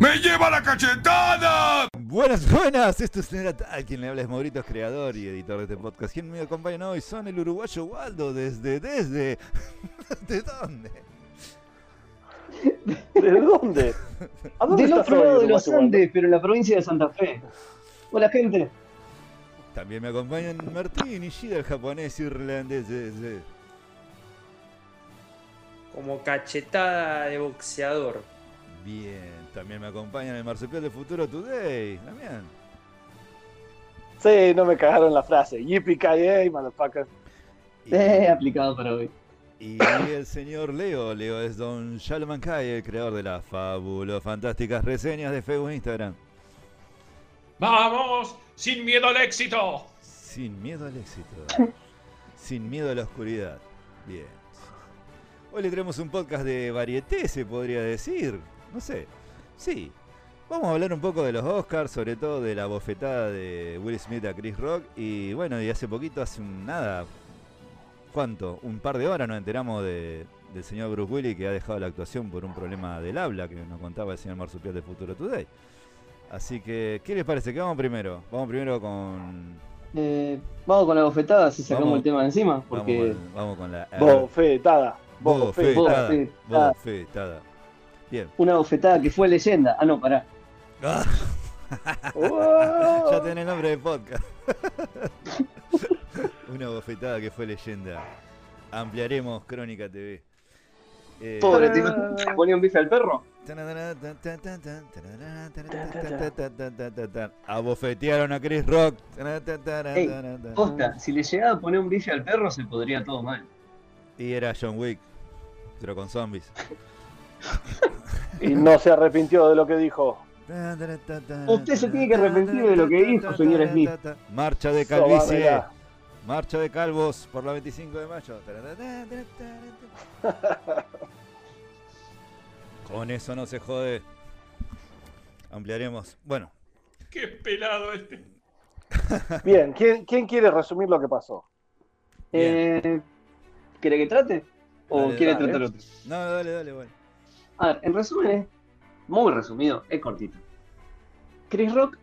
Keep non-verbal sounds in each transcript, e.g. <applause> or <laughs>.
¡Me lleva la cachetada! Buenas, buenas, esto es a quien le habla es Maurito, es creador y editor de este podcast. ¿Quién me acompaña hoy? Son el uruguayo Waldo, desde, desde... <laughs> ¿De dónde? ¿De dónde? ¿A dónde Del estás otro hoy, lado de los uruguayo Andes, pero en la provincia de Santa Fe. Hola, gente. También me acompañan Martín Ishida, el japonés irlandés. desde- Como cachetada de boxeador. Bien, también me acompañan el marsupial de Futuro Today. Damián. Sí, no me cagaron la frase. Yippee ki motherfucker. Y, Eh, aplicado para hoy. y el señor Leo. Leo es Don Shalom Kai, el creador de las fabulos fantásticas reseñas de Facebook e Instagram. ¡Vamos! ¡Sin miedo al éxito! Sin miedo al éxito. Sin miedo a la oscuridad. Bien. Hoy le traemos un podcast de varieté, se podría decir. No sé. Sí. Vamos a hablar un poco de los Oscars, sobre todo de la bofetada de Will Smith a Chris Rock. Y bueno, y hace poquito, hace un nada. ¿Cuánto? Un par de horas nos enteramos de- del señor Bruce Willis que ha dejado la actuación por un problema del habla que nos contaba el señor Marsupial de Futuro Today. Así que, ¿qué les parece? ¿Qué vamos primero? Vamos primero con Eh, vamos con la bofetada si sacamos Vamos. el tema de encima. Porque. Vamos con, vamos con la Bofetada. bofetada. Bofetada. Bofetada. Bofetada. Bien. Una bofetada que fue leyenda. Ah, no, pará. Ah, Wow. <laughs> ya tenés nombre de podcast. <laughs> Una bofetada que fue leyenda. Ampliaremos Crónica TV. Eh, Pobre, ¿te le ponía un bife al perro? Abofetearon a Chris Rock. Ey, Posta, si le llegaba a poner un bife al perro, se podría todo mal. Y era John Wick, pero con zombies. <laughs> Y no se arrepintió de lo que dijo. Usted se tiene que arrepentir de lo que dijo, señor Smith. Marcha de calvicie. Marcha de calvos por la 25 de mayo. <laughs> Con eso no se jode. Ampliaremos. Bueno, ¡Qué pelado este! Bien, ¿quién, quién quiere resumir lo que pasó? Eh, ¿Quiere que trate? ¿O Dale, quiere dale. tratar otro? no, dale, dale, bueno. A ver, en resumen es muy resumido, es cortito. Chris Rock,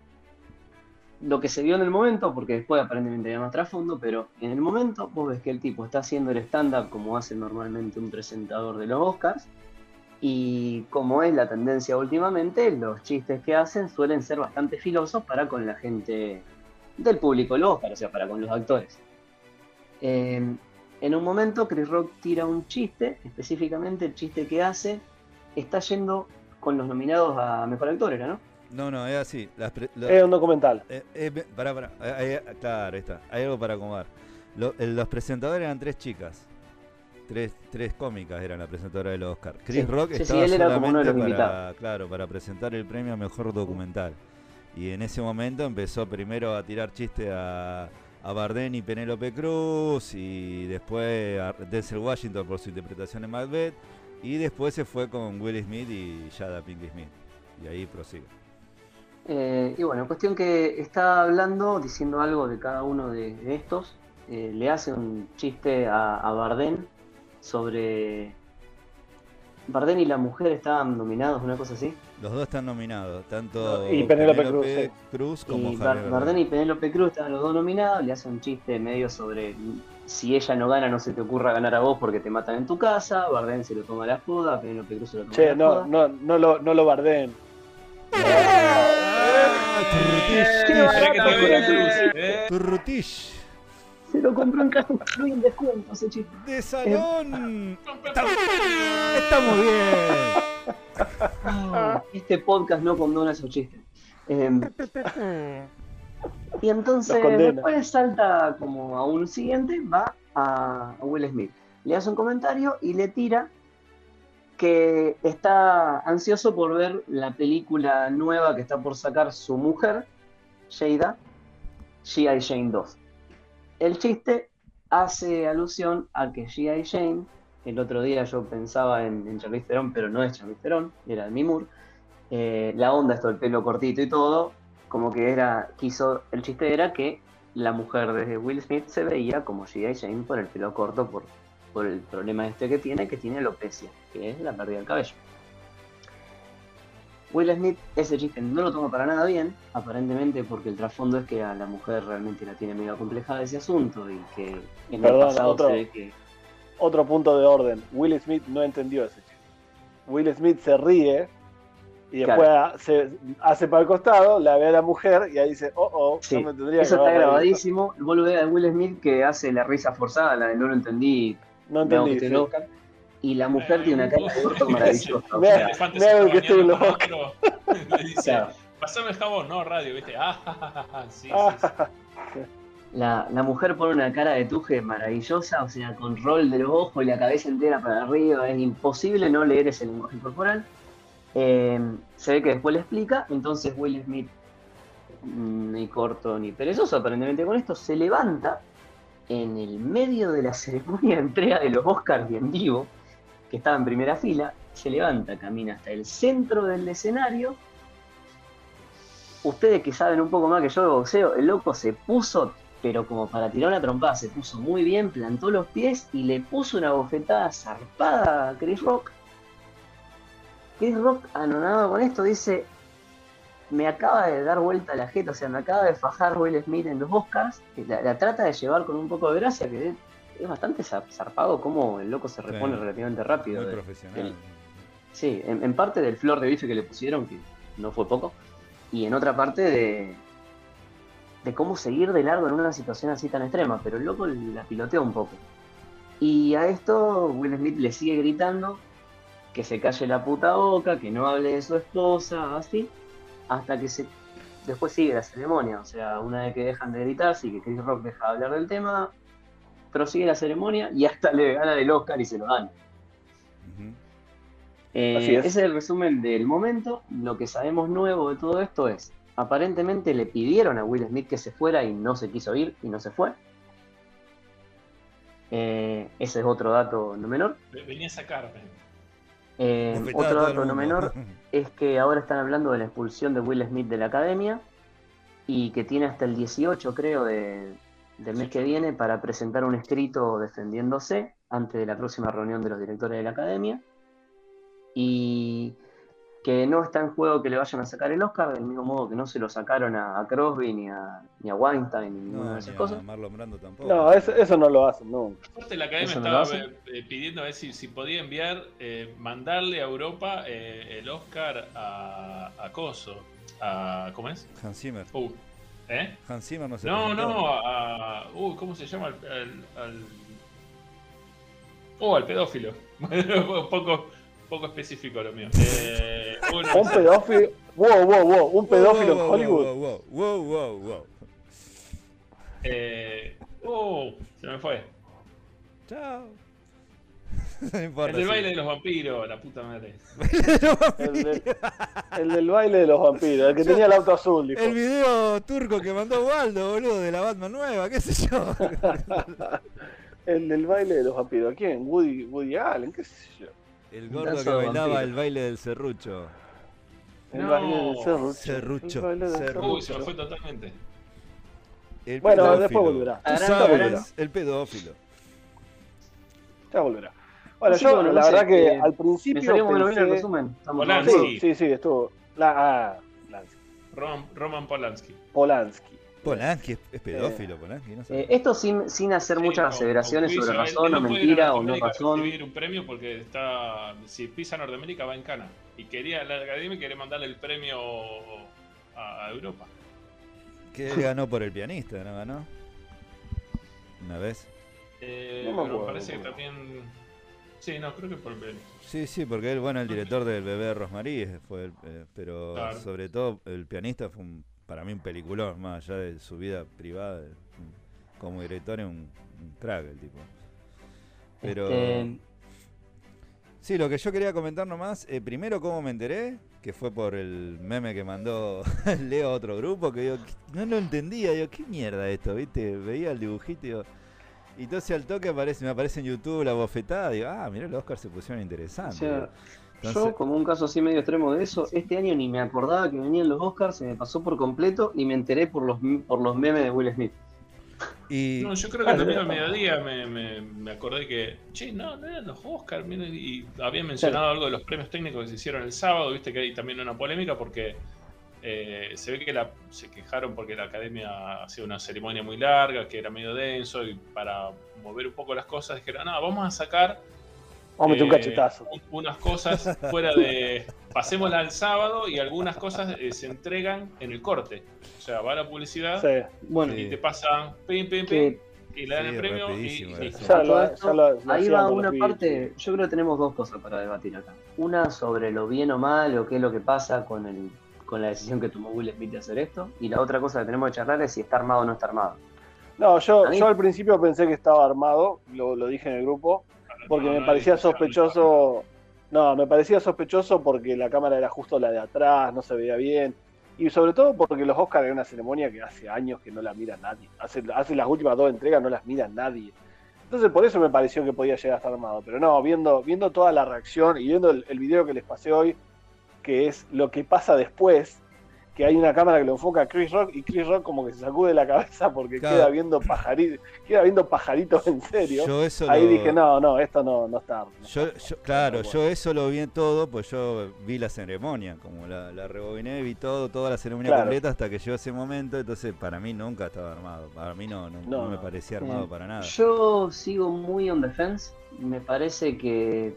lo que se vio en el momento, porque después aparentemente había más trasfondo, pero en el momento vos ves que el tipo está haciendo el stand-up como hace normalmente un presentador de los Oscars, y como es la tendencia últimamente, los chistes que hacen suelen ser bastante filosos para con la gente del público del Oscar, o sea, para con los actores. Eh, en un momento Chris Rock tira un chiste, específicamente el chiste que hace está yendo con los nominados a Mejor Actor, ¿era, no? No, no, es así. Las pre- lo- Es un documental. eh, eh, pará, pará. Ahí- claro, ahí está. Hay algo para acomodar. Lo- eh, los presentadores eran tres chicas. Tres, tres cómicas eran las presentadoras de los Oscar. Chris Sí, Rock sí, sí, estaba él era como uno de solamente los para, invitados. claro, para presentar el premio a mejor documental. Y en ese momento empezó primero a tirar chistes a, a Bardem y Penélope Cruz, y después a Denzel Washington por su interpretación de Macbeth, y después se fue con Will Smith y Jada Pinkett Smith. Y ahí prosigue. Eh, y bueno, cuestión que está hablando, diciendo algo de cada uno de, de estos. eh, le hace un chiste a, a Bardem sobre. Bardem y la mujer estaban nominados, una cosa así. Los dos están nominados, tanto Y Penélope Cruz. Cruz como Y Javier Bardem y Penélope Cruz estaban los dos nominados. Le hace un chiste medio sobre si ella no gana, no se te ocurra ganar a vos porque te matan en tu casa. Bardem se lo toma a la joda, Penélope Cruz se lo toma a Che, la no, joda. no, no lo, no lo vea cruz, ¿eh? Turrutish Se lo compró en casa Club en descuento ese chiste. de salón. Está- Estamos bien. Ah, Este podcast no condona esos chistes. Em, <laughs> y entonces después salta como a un siguiente, va a, a Will Smith. Le hace un comentario y le tira que está ansioso por ver la película nueva que está por sacar su mujer, Jada, G.I. Jane 2. El chiste hace alusión a que G.I. Jane, el otro día yo pensaba en, en Charlize Theron, pero no es Charlize Theron, era Demi Moore. Eh, la onda, esto el pelo cortito y todo, como que era, quiso, el chiste era que la mujer de Will Smith se veía como G.I. Jane por el pelo corto, por, por el problema este que tiene, que tiene alopecia, que es la pérdida del cabello. Will Smith ese chiste no lo toma para nada bien, aparentemente porque el trasfondo es que a la mujer realmente la tiene medio acomplejada ese asunto y que en Perdón, el pasado otro- se ve que... Otro punto de orden. Will Smith no entendió ese chiste. Will Smith se ríe y después se hace para el costado, la ve a la mujer y ahí dice, oh, oh, Sí, no me tendría Eso que está haber reído". grabadísimo. Vos lo ves a Will Smith que hace la risa forzada, la de no lo entendí, No entendí. sí. Y la mujer Eh, tiene una cara de <laughs> orto maravillosa. Vea- que estoy otro. <laughs> Le dice, claro. pasame el jabón, no, radio, viste. Ah, ja, ja, sí, sí, Ah, sí. <laughs> La, la mujer pone una cara de tuje maravillosa, o sea, con rol de los ojos y la cabeza entera para arriba. Es imposible no leer ese lenguaje corporal. Eh, se ve que después le explica, entonces Will Smith, mm, ni corto ni perezoso aparentemente con esto, se levanta en el medio de la ceremonia de entrega de los Oscars y en vivo, que estaba en primera fila, se levanta, camina hasta el centro del escenario. Ustedes que saben un poco más que yo de boxeo, el loco se puso, pero como para tirar una trompada, se puso muy bien, plantó los pies y le puso una bofetada zarpada a Chris Rock. Chris Rock, anonadado con esto, dice: Me acaba de dar vuelta la jeta, o sea, me acaba de fajar Will Smith en los Oscars. que La, la trata de llevar con un poco de gracia, que es, bastante zar- zarpado como el loco se repone Sí. relativamente rápido. Muy de- profesional. el- Sí, en, en parte del flor de bife que le pusieron, que no fue poco, y en otra parte de, de cómo seguir de largo en una situación así tan extrema, pero el loco la pilotea un poco. Y a esto Will Smith le sigue gritando que se calle la puta boca, que no hable de su esposa, así, hasta que se después sigue la ceremonia, o sea, una vez que dejan de gritar, sí que Chris Rock deja de hablar del tema, prosigue la ceremonia y hasta le gana el Oscar y se lo dan. Eh, Así es. Ese es el resumen del momento. Lo que sabemos nuevo de todo esto es, aparentemente le pidieron a Will Smith que se fuera y no se quiso ir y no se fue. Eh, ese es otro dato no menor. Venía a sacarme. Eh, otro dato no menor <laughs> es que ahora están hablando de la expulsión de Will Smith de la academia y que tiene hasta el 18, creo, de- del mes que viene para presentar un escrito defendiéndose antes de la próxima reunión de los directores de la academia. Y que no está en juego que le vayan a sacar el Oscar, del mismo modo que no se lo sacaron a, a Crosby ni a, ni a Weinstein ni ninguna No, de ni esas a cosas. Marlon Brando tampoco. No, eso, eso no lo hacen nunca. Aparte la academia no estaba eh, pidiendo a ver si, si podía enviar, eh, mandarle a Europa eh, el Oscar a, a Coso. A, ¿Cómo es? Hans Zimmer. Uh, ¿Eh? Hans Zimmer no se No, presentó. no, a. Uy, ¿cómo se llama? Al. al, al- Oh, al pedófilo. <laughs> Un poco, poco específico lo mío. Eh, Un pedófilo. Wow, wow, wow. Un pedófilo Wow, en Hollywood. Wow, wow, wow, wow, wow. eh, oh, se me fue. Chao. <laughs> no importa. El del sí. baile de los vampiros, la puta madre. El, del- el del baile de los vampiros. El que tenía el auto azul, dijo. El video turco que mandó Waldo, boludo, de la Batman nueva, qué sé yo. <laughs> El del baile de los vampiros. ¿Quién? Woody, Woody Allen, qué sé yo. El gordo que bailaba vampiro. el baile del serrucho. El No. baile del serrucho. Serrucho, El baile del serrucho. Uy, se me fue totalmente. El Bueno, pedófilo. después volverá. Tú sabes, volverá. el pedófilo. Ya volverá. Bueno, yo bueno, la no sé, verdad que eh, al Me principio salió muy bien el pensé... resumen. Todos- Sí, sí, sí, estuvo... La, ah. Roman, Roman Polanski. Polanski. Polanski es, es pedófilo, Polanski, no sé. Eh, esto sin, sin hacer Sí, muchas con- aseveraciones sobre razón él o no a mentira o no razón. recibir un premio porque está. Si pisa Norteamérica va en cana. Y quería, la academia quería mandarle el premio a, a Europa. Que él ganó por el pianista, ¿no ganó? Una vez. Eh, No me pero acuerdo, parece que también. Sí, no, creo que por el. Sí, sí, porque él, bueno, el director del bebé de Rosmarie fue, el- eh, pero Claro. sobre todo el pianista fue un- para mí un peliculón, más allá de su vida privada, como director es un, un crack el tipo. Pero Este, sí, lo que yo quería comentar nomás, eh, primero cómo me enteré, que fue por el meme que mandó <laughs> Leo a otro grupo, que yo no lo entendía, yo, ¿qué mierda esto? ¿Viste? Veía el dibujito y digo, y entonces al toque aparece, me aparece en YouTube la bofetada, digo, ah, mirá, los Oscars se pusieron o interesantes. sea, Entonces- yo, como un caso así medio extremo de eso, este año ni me acordaba que venían los Oscars, se me pasó por completo y me enteré por los, por los memes de Will Smith. Y No, yo creo que también al mediodía me, me, me acordé que, che, no, no eran los Oscars, miren, y habían mencionado algo de los premios técnicos que se hicieron el sábado, viste que hay también una polémica porque eh, se ve que la, se quejaron porque la academia hacía una ceremonia muy larga, que era medio denso, y para mover un poco las cosas dijeron, no, vamos a sacar Vamos a meter un eh, cachetazo. un- unas cosas fuera de. Pasémosla al sábado y algunas cosas eh, se entregan en el corte. O sea, va la publicidad Sí. Bueno, y te pasan pim, pim, pim, y le dan Sí, el premio y, y. Ya lo- ya lo- lo ahí va una parte, yo creo que tenemos dos cosas para debatir acá. Una sobre lo bien o mal o qué es lo que pasa con, el, con la decisión que tomó Will Smith de hacer esto. Y la otra cosa que tenemos que charlar es si está armado o no está armado. No, yo, yo al principio pensé que estaba armado, lo, lo dije en el grupo, porque me parecía sospechoso. No, me parecía sospechoso porque la cámara era justo la de atrás, no se veía bien. Y sobre todo porque los Oscars era una ceremonia que hace años que no la mira nadie. Hace, hace las últimas dos entregas, no las mira nadie. Entonces por eso me pareció que podía llegar a estar armado. Pero no, viendo, viendo toda la reacción y viendo el, el video que les pasé hoy, que es lo que pasa después, que hay una cámara que lo enfoca a Chris Rock y Chris Rock como que se sacude la cabeza porque Claro. queda viendo pajaritos, queda viendo pajaritos en serio. yo eso Ahí lo- dije, no, no, esto no, no está. no Yo, está. yo- claro, Bueno. yo eso lo vi en todo, pues yo vi la ceremonia, como la, la rebobiné, vi todo, toda la ceremonia Claro. completa hasta que llegó ese momento, entonces para mí nunca estaba armado, para mí no, no, No, no me parecía armado para nada. Yo sigo muy on defense. Me parece que.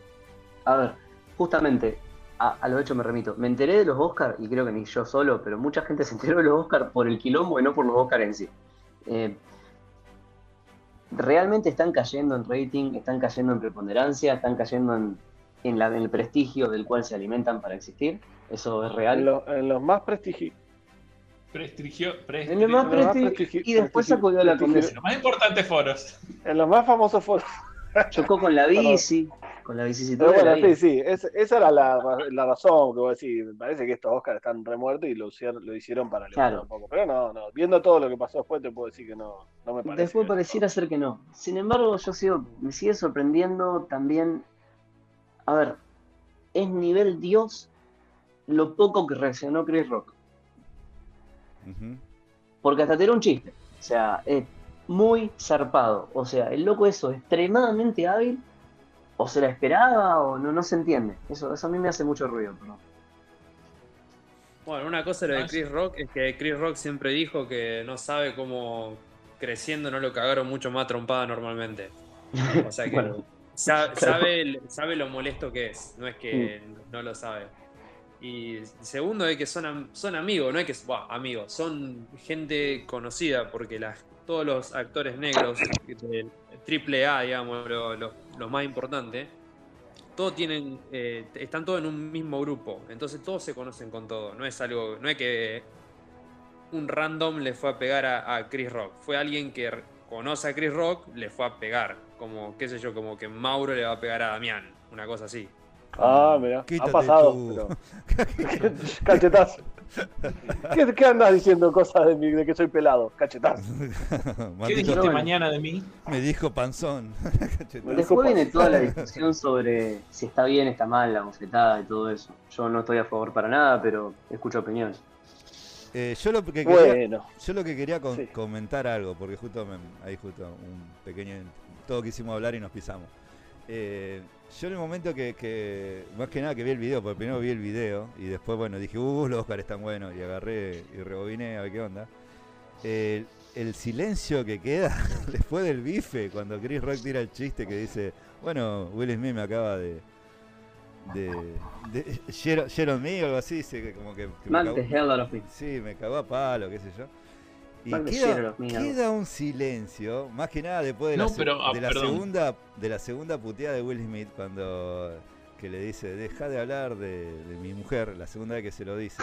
A ver, justamente a, a lo hecho me remito. Me enteré de los Oscars, y creo que ni yo solo, pero mucha gente se enteró de los Oscars por el quilombo y no por los Oscars en sí. Eh, realmente están cayendo en rating, están cayendo en preponderancia, están cayendo en, en la- en el prestigio del cual se alimentan para existir. Eso es En, real. lo- en los más prestigiosos. Prestigio, En los más en los más presti- prestigi- y después sacudió la prestigio- condesa. los más importantes foros. En los más famosos foros. Chocó con la <laughs> Perdón. Con la Pero vicisitud de la bueno, sí, sí, es- esa era la, la razón que vos decís. Me parece que estos Oscars están remuertos y lo, hicieron- lo hicieron para levantar Claro. un poco. Pero no, no, viendo todo lo que pasó después te puedo decir que no, no me parece. Después pareciera ser que no. Sin embargo, yo sigo, me sigue sorprendiendo también. A ver, es nivel Dios lo poco que reaccionó Chris Rock. Porque hasta te era un chiste. O sea, es muy zarpado. O sea, el loco eso, extremadamente hábil. O se la esperaba o no, no se entiende. Eso, eso a mí me hace mucho ruido. perdón. Bueno, una cosa lo de Ah, Chris Rock es que Chris Rock siempre dijo que no sabe cómo creciendo no lo cagaron mucho más trompada normalmente. O sea <laughs> que Bueno, sa- <laughs> claro. sabe, sabe lo molesto que es, no es que no lo sabe. Y segundo es que son, son amigos, no es que buah, amigos, son gente conocida porque las, todos los actores negros del triple A, digamos, lo- lo- más importantes, todos tienen, eh, están todos en un mismo grupo, entonces todos se conocen con todo, no es algo, no es que un random le fue a pegar a, a Chris Rock, fue alguien que conoce a Chris Rock, le fue a pegar, como, qué sé yo, como que Mauro le va a pegar a Damián, una cosa así. Ah, mira, ha pasado. pero- <laughs> <laughs> Cachetazo. <laughs> ¿Qué, qué andas diciendo cosas de, mí, de que soy pelado? Cachetazo. <laughs> ¿Qué dijiste mañana de mí? me dijo panzón. <laughs> Después viene toda la discusión sobre si está bien, está mal, la bofetada y todo eso. Yo no estoy a favor para nada, pero escucho opiniones. Eh, yo lo que quería, Bueno, Yo lo que quería con- Sí. comentar algo, porque justo me- ahí justo un pequeño, todo quisimos hablar y nos pisamos. Eh, yo en el momento que, que- más que nada que vi el video, porque primero vi el video y después, bueno, dije, uh, los Oscars están buenos y agarré y rebobiné a ver qué onda. El, el silencio que queda <laughs> después del bife, cuando Chris Rock tira el chiste que dice, bueno, Will Smith me acaba de... de, de Sharon, Sharon me o algo así, dice que como que... que me Mark cagó- the hell out of me. Sí, me cagó a palo, qué sé yo. Y queda, un silencio, más que nada después de la, No, pero, ah, de la perdón. segunda de la segunda puteada de Will Smith cuando que le dice, deja de hablar de, de mi mujer, la segunda vez que se lo dice,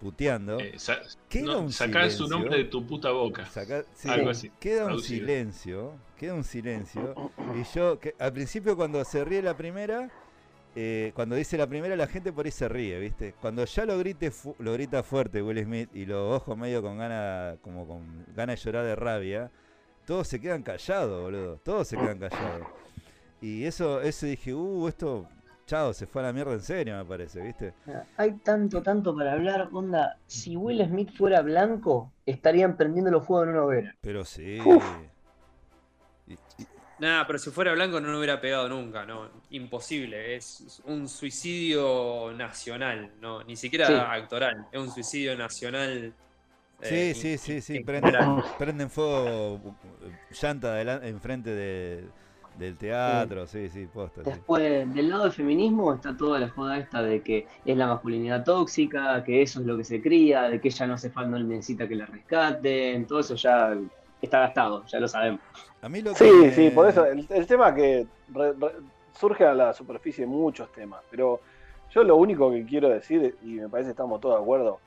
puteando. Eh, sa- Queda no, un sacá silencio. su nombre de tu puta boca. Saca- sí, Algo así, Queda un silencio, queda un silencio. Y yo, que, al principio cuando se ríe la primera, eh, cuando dice la primera la gente por ahí se ríe, ¿viste? Cuando ya lo grite fu- lo grita fuerte Will Smith y los ojos medio con ganas, como con ganas de llorar de rabia, todos se quedan callados, boludo. Todos se quedan callados. Y eso, eso dije, uh, esto, chao, se fue a la mierda en serio, me parece, ¿viste? Hay tanto, tanto para hablar, onda. Si Will Smith fuera blanco, estarían prendiendo los fuegos en una hoguera. Pero sí. Uf. Y- y- Nada, pero si fuera blanco no lo hubiera pegado nunca, no, imposible, es un suicidio nacional, no, ni siquiera Sí. actoral, es un suicidio nacional. Sí, eh, sí, sí, sí, en prenden, fuego llanta enfrente de- del teatro, sí, sí, posta. sí. Después, del lado del feminismo está toda la joda esta de que es la masculinidad tóxica, que eso es lo que se cría, de que ella no hace falta, no necesita que la rescaten, todo eso ya está gastado, ya lo sabemos. A mí lo que Sí, sí, por eso el, el tema que re- re- surge a la superficie muchos temas, pero yo lo único que quiero decir, y me parece que estamos todos de acuerdo,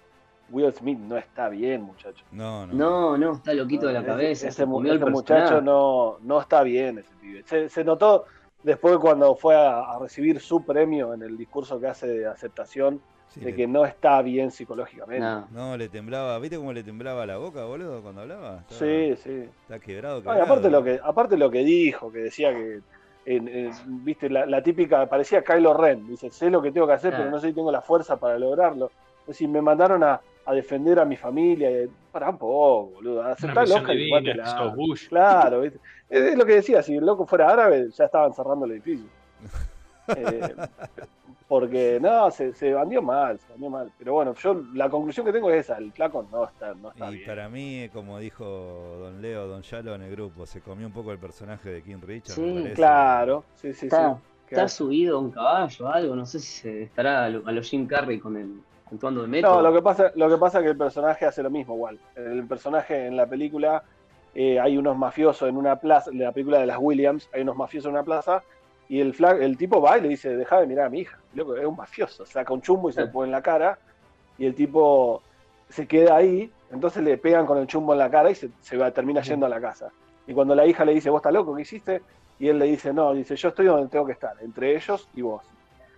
Will Smith no está bien, muchacho. No, no. No, no, está loquito de la Ese- cabeza, Ese, mu- ese muchacho no, no está bien, ese pibe. Se, se notó después cuando fue a, a recibir su premio en el discurso que hace de aceptación, Sí, de le- que no está bien psicológicamente. No. No, le temblaba, ¿viste cómo le temblaba la boca, boludo, cuando hablaba? Sí, sí. Está quebrado, quebrado. aparte lo que, aparte lo que dijo, que decía que en- en- viste, la, la típica, parecía Kylo Ren, dice, sé lo que tengo que hacer, Ah. pero no sé si tengo la fuerza para lograrlo. Es decir, me mandaron a, a defender a mi familia, y, para un poco, boludo, y jugátela. sos Bush. Claro, ¿viste? Es lo que decía, si el loco fuera árabe, ya estaban cerrando el edificio. <laughs> Eh, porque no, se, se bandió mal, se bandió mal. Pero bueno, yo la conclusión que tengo es esa, el flaco no está, no está Y bien. para mí, como dijo Don Leo, Don Yalo en el grupo, se comió un poco el personaje de King Richard, Sí. Claro, sí, sí, Está, sí. está subido a un caballo, algo, no sé si se estará a lo, a lo Jim Carrey con el actuando de método. No, lo que pasa, lo que pasa es que el personaje hace lo mismo igual. El personaje en la película eh, hay unos mafiosos en una plaza, en la película de las Williams, hay unos mafiosos en una plaza y el fla- el tipo va y le dice, deja de mirar a mi hija. Loco, es un mafioso, saca un chumbo y se lo pone en la cara y el tipo se queda ahí, entonces le pegan con el chumbo en la cara y se, se va, termina yendo a la casa. Y cuando la hija le dice, vos estás loco, ¿qué hiciste? Y él le dice, no, dice, yo estoy donde tengo que estar, entre ellos y vos.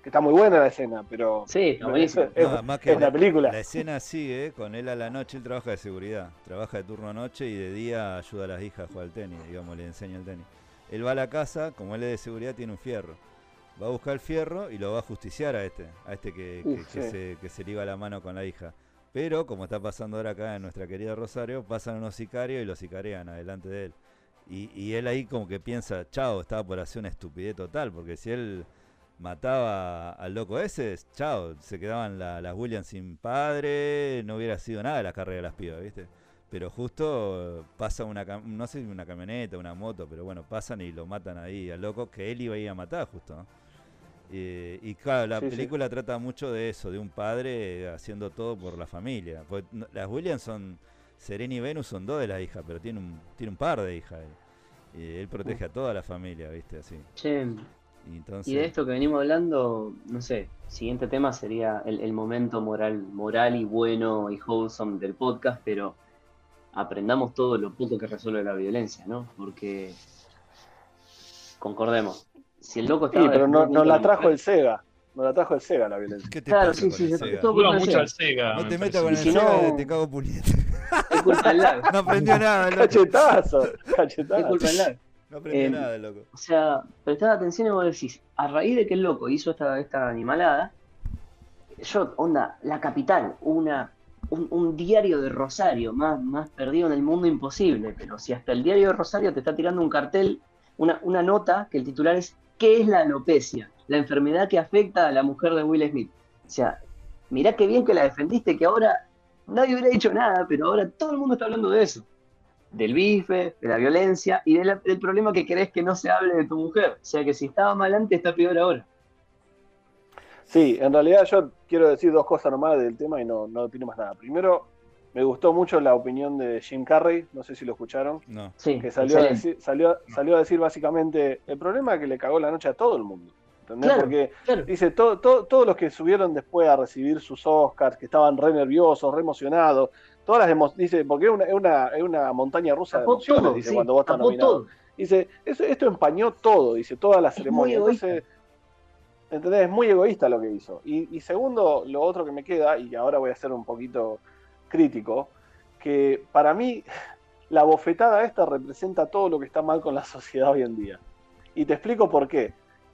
Que está muy buena la escena, pero Sí, es, No, más que es la película. La escena sigue con él a la noche, él trabaja de seguridad, trabaja de turno a noche y de día ayuda a las hijas a jugar al tenis, digamos, le enseña el tenis. Él va a la casa, como él es de seguridad, tiene un fierro. Va a buscar el fierro y lo va a justiciar a este, a este que, que- Uf, que sí. se, que se liga la mano con la hija. Pero, como está pasando ahora acá en nuestra querida Rosario, pasan unos sicarios y lo sicarean adelante de él. Y, y él ahí como que piensa, chao, estaba por hacer una estupidez total, porque si él mataba al loco ese, chao, se quedaban la- las Williams sin padre, no hubiera sido nada la carrera de las pibas, ¿viste? Pero justo eh, pasa una, no sé si una camioneta, una moto, pero bueno, pasan y lo matan ahí al loco que él iba a ir a matar justo, ¿no? Eh, y claro, la Sí, sí. película trata mucho de eso, de un padre haciendo todo por la familia. Porque las Williams son, Serena y Venus son dos de las hijas, pero tiene un, tiene un par de hijas. él. Y él protege a toda la familia, ¿viste? Así. Che, Y, entonces, y de esto que venimos hablando, no sé, siguiente tema sería el, el momento moral, moral y bueno y wholesome del podcast, pero aprendamos todo lo poco que resuelve la violencia, ¿no? Porque concordemos, si el loco Sí, estaba pero no, la trajo mujer- el Sega. Nos la trajo el Sega la violencia. ¿Qué te Claro, sí, sí, el se- Dura mucho Sega. al Sega. No te metas con el si Sega, no- te cago puñete. Es culpa del lag, <laughs> No aprendió nada, <laughs> loco. Cachetazo, es cachetazo. culpa del lag. No aprendió Eh, nada, loco. O sea, prestad atención y vos decís, a raíz de que el loco hizo esta, esta animalada, yo, onda, la capital, una, un, diario de Rosario, más, más perdido en el mundo imposible, pero si hasta el diario de Rosario te está tirando un cartel, una, una nota que el titular es ¿Qué es la alopecia? La enfermedad que afecta a la mujer de Will Smith. O sea, mirá qué bien que la defendiste, que ahora nadie hubiera dicho nada, pero ahora todo el mundo está hablando de eso del bife, de la violencia y del problema que querés que no se hable de tu mujer. O sea que si estaba mal antes, está peor ahora. Sí, en realidad yo quiero decir dos cosas nomás del tema y no, no opino más nada. Primero, me gustó mucho la opinión de Jim Carrey, no sé si lo escucharon, No. Sí, que salió a, decir, salió, salió a decir básicamente, el problema es que le cagó la noche a todo el mundo. ¿Entendés? Claro, Porque claro. dice, todo, todo- todos los que subieron después a recibir sus Oscars, que estaban re nerviosos, re emocionados, todas las dice, porque es una, es una, es una montaña rusa de emociones, todo, dice, sí, cuando vos estás nominado. todo. Dice, eso, esto empañó todo, dice, toda la Es ceremonia. egoísta. ¿Entendés? Es muy egoísta lo que hizo. Y, segundo, lo otro que me queda, y ahora voy a ser un poquito crítico, que para mí <laughs> la bofetada esta representa todo lo que está mal con la <laughs> sociedad hoy en día. Y te explico por qué.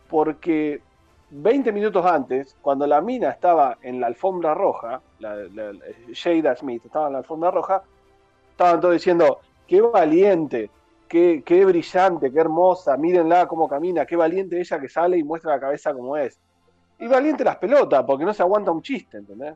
Porque 20 minutos antes, cuando la mina estaba en la alfombra roja, la, la- la- Jada Smith estaba en la alfombra roja, estaban todos diciendo, qué valiente, qué, qué brillante, qué hermosa, mírenla cómo camina, qué valiente ella que sale y muestra la cabeza como es. Y valiente las pelotas, porque no se aguanta un chiste, ¿entendés?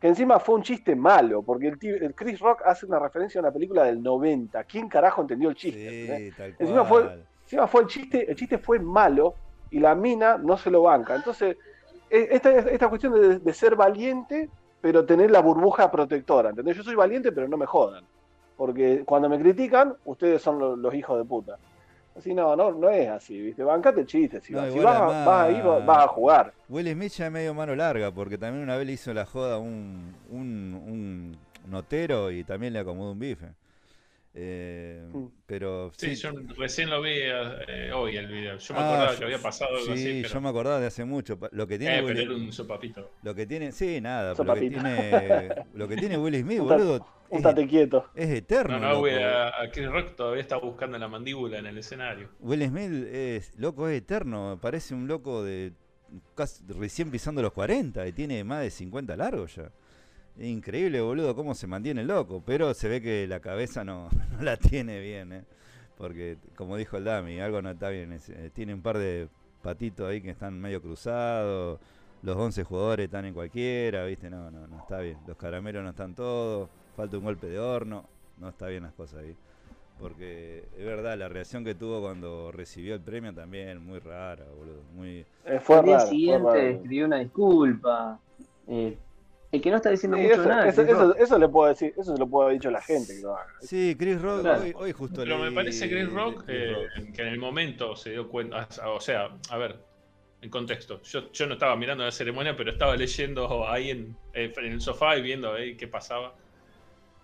Que encima fue un chiste malo, porque el, tío- el Chris Rock hace una referencia a una película del 90. ¿Quién carajo entendió el chiste? ¿entendés? Sí, tal Encima fue-. Encima fue el chiste, el chiste fue malo y la mina no se lo banca. Entonces, e- esta, esta cuestión de, de ser valiente, pero tener la burbuja protectora. ¿Entendés? Yo soy valiente, pero no me jodan. Porque cuando me critican, ustedes son lo- los hijos de puta. Así no, no, no es así, ¿viste? Bancate el chiste. Si, No, vas- si vas, a- vas a ir, vas a jugar. Will Smith ya es medio mano larga, porque también una vez le hizo la joda un, un, un notero y también le acomodó un bife. Eh, Mm. pero Sí, sí, yo recién lo vi eh, hoy el video. Yo me Ah, acordaba yo- que había pasado algo sí, así, yo pero, me acordaba de hace mucho. Lo que tiene eh, Will, pero era un sopapito. lo que tiene, sí, nada, lo que tiene, <laughs> lo que tiene Will Smith, boludo, Un tate quieto. es eterno. No, no, güey, a, a Chris Rock todavía está buscando la mandíbula en el escenario. Will Smith es loco, es eterno, parece un loco de casi recién pisando los 40 y tiene más de 50 largos ya. Increíble, boludo, cómo se mantiene loco, pero se ve que la cabeza no, <laughs> no la tiene bien, ¿eh? Porque, como dijo el Dami, algo no está bien. es- eh, tiene un par de patitos ahí que están medio cruzados, los 11 jugadores están en cualquiera, ¿viste? No, no, no está bien. Los caramelos no están todos, falta un golpe de horno, no está bien las cosas ahí. Porque es verdad, la reacción que tuvo cuando recibió el premio también muy rara, boludo. Muy... Eh, fue Al día raro, fue siguiente raro. escribió una disculpa. Eh, el que no está diciendo Sí, mucho eso, nada. eso, eso- eso le puedo decir, eso se lo puedo haber dicho a la gente que lo haga. Sí, Chris Rock, Claro. hoy, hoy justo Pero me parece Chris Rock, Chris eh, Rock. que en el momento se dio cuenta, o sea, a ver, en contexto, yo, yo no estaba mirando la ceremonia, pero estaba leyendo ahí en, en el sofá y viendo ahí qué pasaba.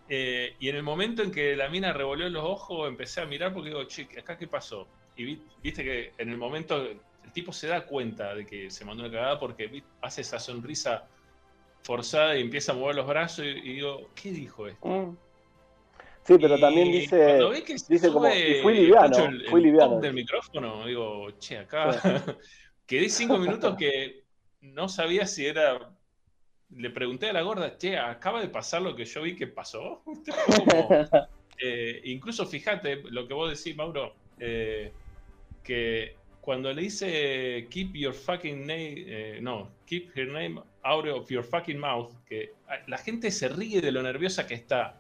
Eh, y en el momento en que la mina revolvió los ojos, empecé a mirar porque digo, che, ¿acá qué pasó? Y vi- viste que en el momento el tipo se da cuenta de que se mandó una cagada porque vi- hace esa sonrisa forzada y empieza a mover los brazos y, y digo, ¿qué dijo esto? Mm. Sí, pero Y también dice. que dice como, sube, y fui liviano, el, fui el liviano. del micrófono, digo, che, acá <laughs> quedé cinco minutos que no sabía si era. Le pregunté a la gorda, che, acaba de pasar lo que yo vi que pasó. <laughs> Como- <laughs> eh, incluso fíjate lo que vos decís, Mauro, eh, que cuando le dice keep your fucking name, eh, no, keep her name out of your fucking mouth, que ah, la gente se ríe de lo nerviosa que está,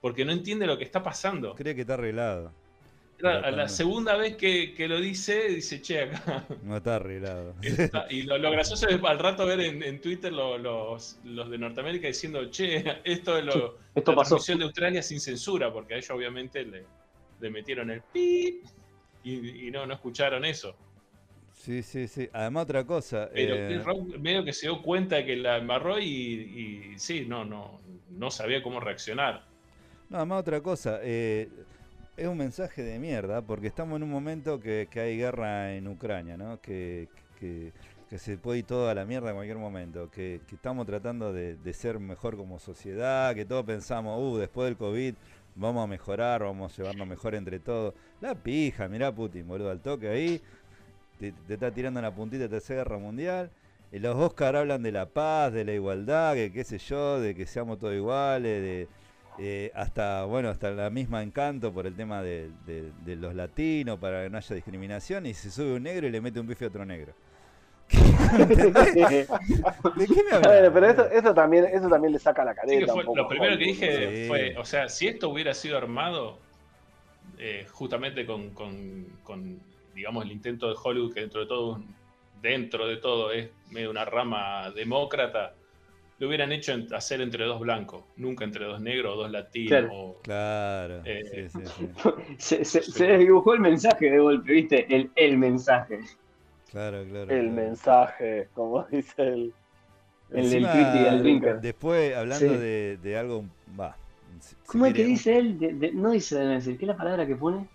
porque no entiende lo que está pasando. Cree que está arreglado. La segunda vez que, que lo dice, dice, che, acá. <laughs> No está arreglado. <laughs> está". Y lo, lo gracioso es al rato ver en, en Twitter lo- los, los de Norteamérica diciendo, che, esto es lo, Esto la pasó. transmisión de Australia sin censura, porque a ellos obviamente le, le metieron el pip y, y no, no escucharon eso. Sí, sí, sí. Además otra cosa. Pero eh, Chris Rock medio que se dio cuenta de que la embarró y, y sí, no, no, no sabía cómo reaccionar. No, además otra cosa. eh, es un mensaje de mierda porque estamos en un momento que, que hay guerra en Ucrania, ¿no? Que, que, que se puede ir todo a la mierda en cualquier momento. Que, que estamos tratando de, de ser mejor como sociedad. Que todos pensamos, uh, después del COVID vamos a mejorar, vamos a llevarnos mejor entre todos. La pija, mirá Putin, boludo, al toque ahí. Te, te está tirando en la puntita de Tercera Guerra Mundial. Y los Oscar hablan de la paz, de la igualdad, que qué sé yo, de que seamos todos iguales, de eh, hasta bueno hasta la misma encanto por el tema de, de- de los latinos para que no haya discriminación y se sube un negro y le mete un bife a otro negro. <laughs> ¿Entendés? ¿De qué me hablas? Bueno, pero eso, eso también, eso también le saca la careta. que fue- un poco lo primero que dije Sí. fue, o sea, si esto hubiera sido armado, eh, justamente con, con- con, digamos, el intento de Hollywood, que dentro de todo, dentro de todo es medio una rama demócrata, lo hubieran hecho en- hacer entre dos blancos, nunca entre dos negros o dos latinos. Claro. o- Claro, Eh, sí, sí, sí. <laughs> Se, se, se desdibujó el mensaje de golpe, ¿viste? El, el mensaje. Claro, claro. El claro. mensaje, como dice el. El del tweet y el drinker. Después, hablando Sí. de, de algo. Va. si- si ¿Cómo es que dice él? De- de- no dice de decir, ¿qué es la palabra que pone?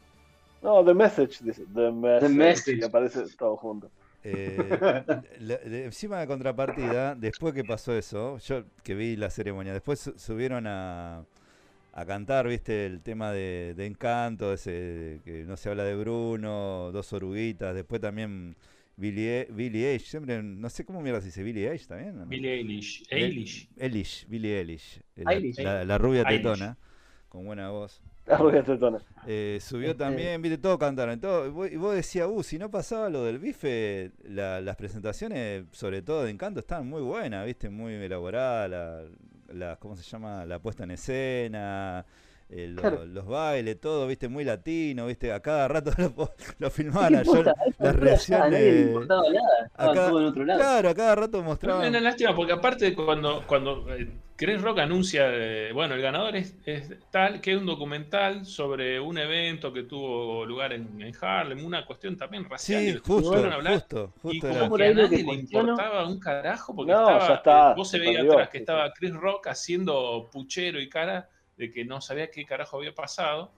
No, The Message, dice. The Message. Message. Y aparece todo junto. Eh, <laughs> la- de- encima de contrapartida, después que pasó eso, yo que vi la ceremonia, después su- subieron a, a cantar, viste, el tema de, de Encanto, ese que no se habla de Bruno, dos oruguitas, después también Billie, E- Billie Eilish, siempre, no sé cómo mierda se dice, Billie Eilish también. Billie Eilish. Eilish. Eilish, Billie Eilish, la, Eilish. la- la rubia Eilish. tetona, con buena voz. <laughs> Eh, subió Este- también, viste, todo cantaron. Todo, y vos- vos decías, uh, si no pasaba lo del bife, la- las presentaciones, sobre todo de Encanto, estaban muy buenas, viste, muy elaboradas, la, la- ¿cómo se llama? La puesta en escena, eh, lo- Claro. los bailes, todo, viste, muy latino, viste, a cada rato <laughs> lo, lo ¿Qué filmaban. a A esta las a nadie reacciones. importaba nada. Acá- todo en otro lado. Claro, a cada rato mostraban. es una lástima porque aparte cuando, cuando eh, Chris Rock anuncia, eh, bueno, el ganador es, es tal, que es un documental sobre un evento que tuvo lugar en, en Harlem, una cuestión también racial. y Sí, justo, hablar, justo, Y justo como era. por que ahí a lo que nadie le importaba un carajo porque No, estaba, ya está, eh, vos se veía atrás que sí, estaba Chris Rock haciendo puchero y cara de que no sabía qué carajo había pasado.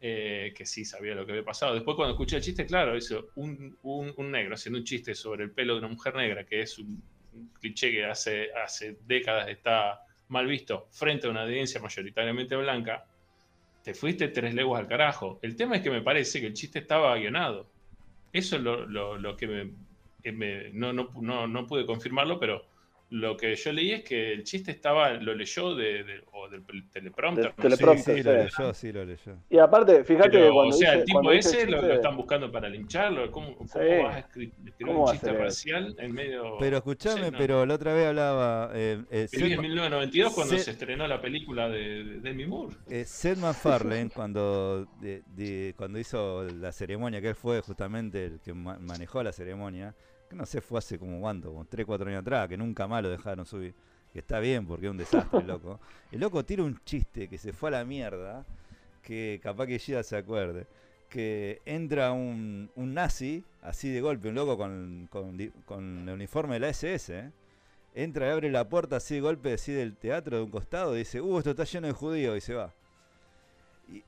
eh, que sí sabía lo que había pasado. Después cuando escuché el chiste, claro, hizo un, un- negro haciendo un chiste sobre el pelo de una mujer negra, que es un, cliché que hace, hace décadas está mal visto frente a una audiencia mayoritariamente blanca, te fuiste tres leguas al carajo. El tema es que me parece que el chiste estaba guionado. Eso es lo, lo- que no, no, no, no pude confirmarlo, pero lo que yo leí es que el chiste estaba, lo leyó de, de- o del teleprompter. Del sé. Sí, teleprompter, sí, lo sí. leyó, sí, lo leyó. Y aparte, fíjate Pero, que cuando o sea, dice, el tipo ese el lo, chiste- lo están buscando para lincharlo. ¿Cómo, cómo Sí. vas a escri- escribir ¿Cómo un chiste racial en medio... Pero escúchame, Sí, no. pero la otra vez hablaba. Eh, eh, en Seth- 1992 cuando Se- se estrenó la película de, de Demi Moore. Eh, Seth MacFarlane, cuando, de- de- cuando hizo la ceremonia, que él fue justamente el que ma- manejó la ceremonia, que no sé, fue hace como cuánto, como 3, 4 años atrás, que nunca más lo dejaron subir. Que está bien, porque es un desastre, el loco. <laughs> El loco tira un chiste que se fue a la mierda, que capaz que Gida se acuerde. Que entra un, un nazi, así de golpe, un loco con, con, con el uniforme de la SS, ¿eh? entra y abre la puerta así de golpe, así del teatro de un costado, y dice, uh, esto está lleno de judíos, y se va.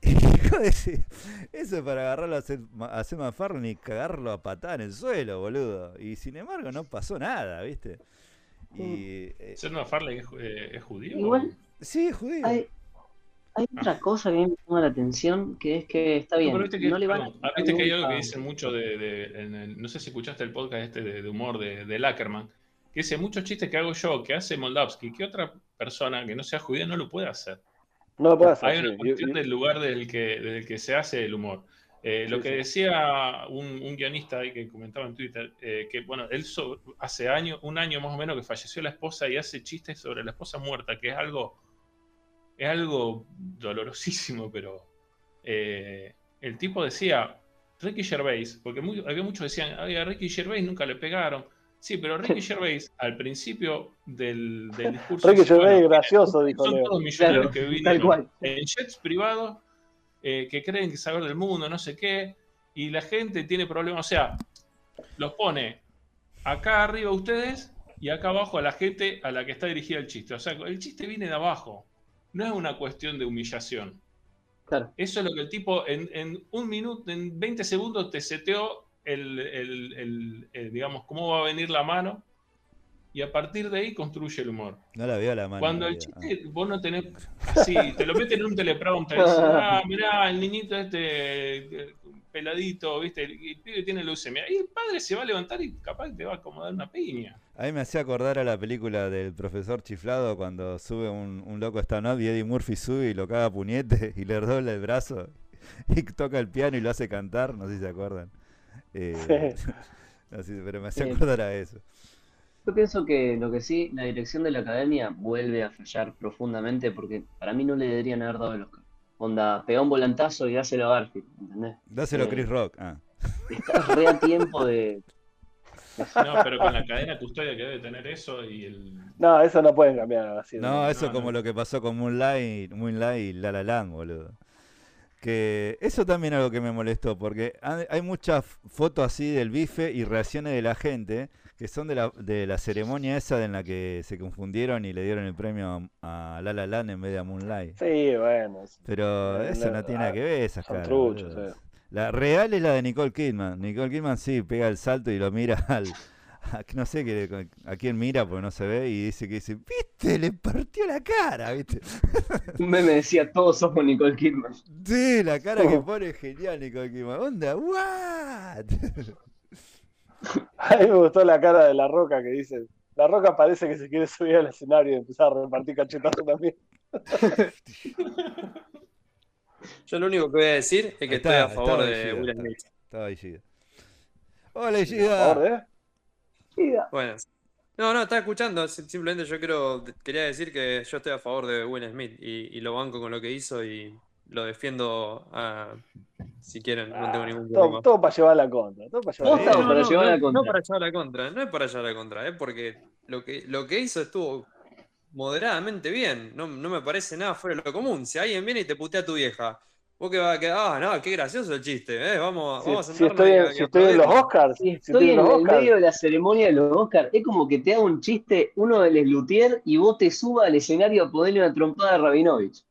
<laughs> Y, eso es para agarrarlo a Seth, a Seth MacFarlane y cagarlo a patada en el suelo, boludo. Y sin embargo no pasó nada, ¿viste? Y... eh, ¿Seth MacFarlane es, eh, es judío? Igual- sí, es judío. Hay, hay otra cosa que a mí me llama la atención, que es que está No, bien, viste que, no le van a ah, viste que hay algo que dicen mucho de, de- en el- no sé si escuchaste el podcast este de, de humor de, de Lackerman, que dice muchos chistes que hago yo, que hace Moldavsky, que otra persona que no sea judía no lo puede hacer. No hacer. Hay una cuestión del lugar del que, del que se hace el humor. Eh, lo que decía un, un guionista ahí que comentaba en Twitter, eh, que bueno, él so- hace año, un año más o menos que falleció la esposa y hace chistes sobre la esposa muerta, que es algo, es algo dolorosísimo, pero eh, el tipo decía, Ricky Gervais, porque muy- había muchos que decían, "Ay, a Ricky Gervais nunca le pegaron. Sí, pero Ricky <laughs> Gervais al principio del, del <laughs> discurso... Ricky Gervais "Bueno, gracioso, dijo son Leo. todos millonarios Claro, que cual. en jets privados eh, que creen que saber del mundo, no sé qué, y la gente tiene problemas. O sea, los pone acá arriba a ustedes y acá abajo a la gente a la que está dirigida el chiste. O sea, el chiste viene de abajo. No es una cuestión de humillación. Claro. Eso es lo que el tipo en, en un minuto, en 20 segundos te seteó el, el- el- el, digamos, cómo va a venir la mano y a partir de ahí construye el humor. No la veo a la mano. Cuando el chiste vos no tenés así, te lo meten en un teleprompter, <laughs> ah, mirá, el niñito este eh, peladito, viste, el, el pibe tiene leucemia. Y el padre se va a levantar y capaz que te va a acomodar una piña. A mí me hacía acordar a la película del profesor chiflado cuando sube un, un loco stand up y Eddie Murphy sube y lo caga a puñete <laughs> y le dobla el brazo y toca el piano y lo hace cantar, no sé si se acuerdan. Eh, <laughs> así, pero me hacía Sí. acordar a eso. Yo pienso que lo que sí, la dirección de la academia vuelve a fallar profundamente porque para mí no le deberían haber dado el Oscar. Onda, pega un volantazo y dáselo a Garfield, ¿entendés? Dáselo a Eh, Chris Rock. Ah. Estás re a tiempo de. <laughs> No, pero con la cadena custodia que debe tener eso y el. No, eso no pueden cambiar así. No, eso no, como no. lo que pasó con Moonlight, Moonlight y La La Land, boludo. Que eso también es algo que me molestó, porque hay muchas fotos así del bife y reacciones de la gente que son de la, de la ceremonia esa en la que se confundieron y le dieron el premio a, a La La Land en vez de a Moonlight. Sí, bueno. Pero Eh, eso no, tiene nada que ver, esas Son caras. truchos, sí. La real es la de Nicole Kidman. Nicole Kidman sí pega el salto y lo mira <laughs> al. <laughs> a- no sé a quién mira porque no se ve y dice que dice, ¿viste? Le partió la cara, ¿viste? <laughs> Un meme decía, todos somos Nicole Kidman. Sí, la cara que pone es genial Nicole Kidman. Onda, ¿what? <laughs> A mí me gustó la cara de la roca que dice. La roca parece que se quiere subir al escenario y empezar a repartir cachetazos también. Yo lo único que voy a decir es que estoy a favor de Will Smith. Estaba. Hola Gida. Bueno. No, no, estaba escuchando. sim- Simplemente yo quiero, quería decir que yo estoy a favor de Will Smith y, y lo banco con lo que hizo y lo defiendo a, si quieren, no tengo ningún Todo, problema. todo para llevar la contra. Todo para llevar estás contra. para llevar la no, contra. no para llevar la contra, no es para llevar la contra, es porque lo que, lo que hizo estuvo moderadamente bien. No, no me parece nada fuera de lo común. Si alguien viene y te putea a tu vieja, vos que vas a quedar, ah, no, qué gracioso el chiste, ¿eh? Vamos, Si, vamos a si estoy, en- si estoy en los. Oscars, Si si estoy en el medio de la ceremonia de los Oscars, es como que te haga un chiste uno del Lutier y vos te subas al escenario a ponerle una trompada a Rabinovich.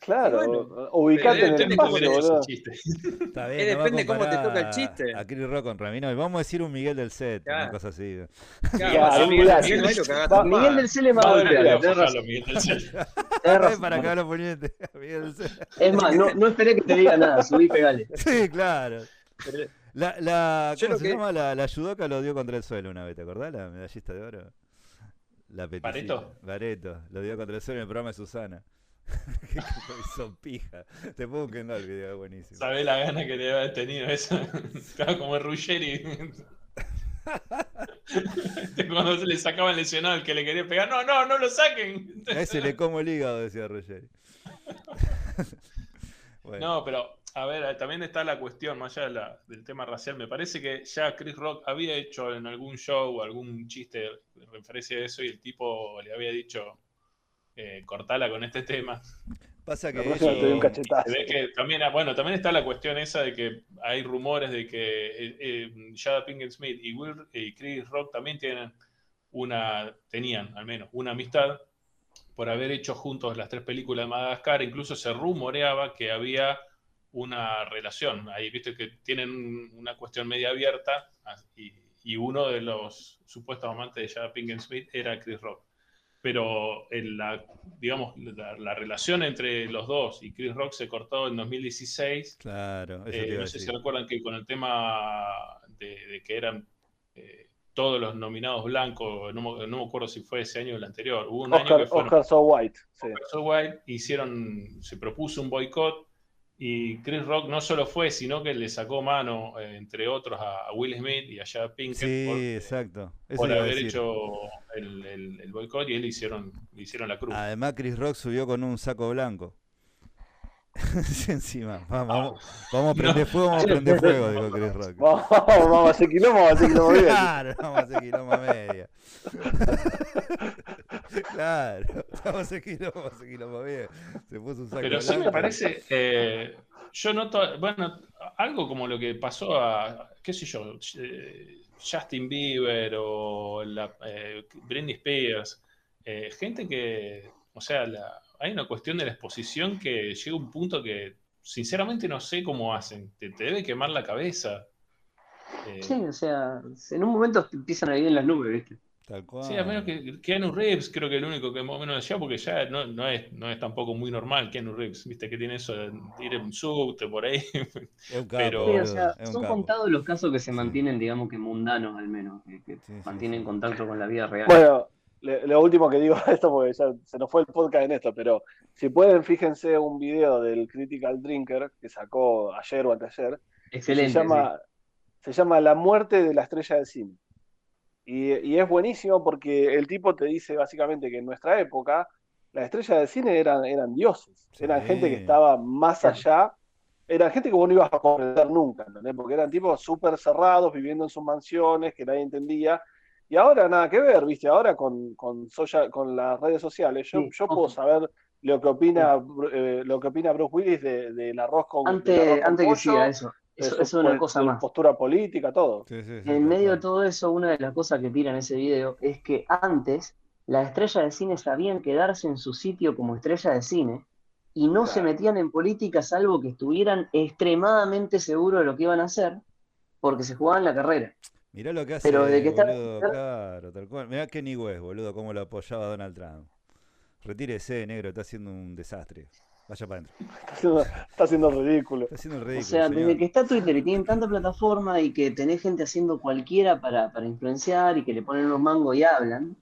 Claro, bueno, ubicate en el Depende cómo espacio, boludo. Está <laughs> bien, Eh, no depende cómo te toca el chiste. A Chris Rock con Ramino. Vamos a decir un Miguel del set, una cosa así. Claro, Claro, si Miguel- va- del Cele más Va a golpeado. Miguel del <laughs> para cagar los puñetes. <laughs> Miguel del set. Es más, no, no esperé que te diga nada, subí y pegale. Sí, claro. La, la, ¿Cómo lo se que- llama? La, la judoka lo dio contra el suelo una vez, ¿te acordás? La medallista de oro. La. ¿Bareto? Bareto. Lo dio contra el suelo en el programa de Susana. <laughs> hizo pija. Te pongo que no el video, es buenísimo. ¿Sabés la gana que debe haber tenido eso? <laughs> Estaba como Ruggeri. <laughs> Cuando se le sacaban lesionado el que le quería pegar. No, no, no lo saquen. A ese le como el hígado, decía Ruggeri. bueno, No, pero a ver, también está la cuestión, más allá de la- del tema racial. Me parece que ya Chris Rock había hecho en algún show algún chiste de referencia a eso y el tipo le había dicho eh, cortala con este tema. pasa que te que también, ah, bueno, también está la cuestión esa de que hay rumores de que eh, eh, Jada Pinkett Smith y, Will, y Chris Rock también tienen una, tenían al menos una amistad por haber hecho juntos las tres películas de Madagascar. Incluso se rumoreaba que había una relación. Ahí viste que tienen un- una cuestión media abierta ah, y, y uno de los supuestos amantes de Jada Pinkett Smith era Chris Rock. Pero en la, digamos, la, la relación entre los dos y Chris Rock se cortó en 2016. Claro, eso Eh, te iba a no sé si decir. recuerdan que con el tema de, de que eran eh, todos los nominados blancos, no, me- no me acuerdo si fue ese año o el anterior, hubo un año Oscar, que fueron Oscar So White. Sí. So White, hicieron, se propuso un boicot y Chris Rock no solo fue, sino que le sacó mano, eh, entre otros, a, Will Smith y a Jada Pinkett Sí, por, exacto. Eso por iba a haber hecho el, el- el boicot y él hicieron, le hicieron la cruz. Además, Chris Rock subió con un saco blanco. <laughs> Encima, vamos, vamos, vamos a prender fuego, vamos a prender <laughs> fuego, dijo Chris Rock. Vamos, vamos a hacer quilombo, vamos a hacer quilombo. Claro, vamos a hacer quilombo a media. <laughs> Claro, vamos a hacer quilombo, vamos a hacer quilombo bien. Se puso un saco Pero sí me parece, eh, yo noto, bueno, algo como lo que pasó a, qué sé yo, eh, Justin Bieber o la, eh, Britney Spears, eh, gente que, o sea, la- hay una cuestión de la exposición que llega a un punto que sinceramente no sé cómo hacen, te, te debe quemar la cabeza. Eh, Sí, o sea, en un momento te empiezan a ir en las nubes, ¿viste? Tal cual. Sí, a menos que Keanu Reeves, creo que el único que más o menos decía, porque ya no, no, es, no es tampoco muy normal Keanu Reeves, viste que tiene eso de ir en subte por ahí. Es un capo, <laughs> pero- Sí, o boludo, sea, es un son capo. contados los casos que se Sí. mantienen, digamos que mundanos al menos, que, que Sí, mantienen sí. contacto con la vida real. Bueno, lo último que digo <laughs> a esto, porque ya se nos fue el podcast en esto, pero si pueden, fíjense un video del Critical Drinker que sacó ayer o anteayer, Excelente. se llama, se llama La muerte de la estrella de cine. Y, y es buenísimo porque el tipo te dice básicamente que en nuestra época las estrellas de cine eran, eran dioses, Sí. eran gente que estaba más allá, eran gente que vos no ibas a comprender nunca, ¿entendés? Porque eran tipos súper cerrados, viviendo en sus mansiones, que nadie entendía. Y ahora nada que ver, ¿viste? Ahora con, con, social- con las redes sociales, yo, Sí, yo ojo. puedo saber lo que opina, eh, lo que opina Bruce Willis de- del arroz con del Antes, arroz con antes que siga eso, de eso, su es una cosa de más. postura política, todo. Sí, sí, sí, En medio de todo eso, una de las cosas que tiran ese video es que antes las estrellas de cine sabían quedarse en su sitio como estrella de cine y no se metían en política salvo que estuvieran extremadamente seguros de lo que iban a hacer porque se jugaban la carrera. Mirá lo que hace, Pero de que está- boludo, claro, tal cual. Mirá Kenny West, boludo, cómo lo apoyaba Donald Trump. Retírese, negro, está haciendo un desastre. Vaya para adentro. Está haciendo, está haciendo ridículo. Está haciendo el O ridículo, sea, señor. desde que está Twitter y tienen tanta plataforma y que tenés gente haciendo cualquiera para, para influenciar y que le ponen unos mangos y hablan,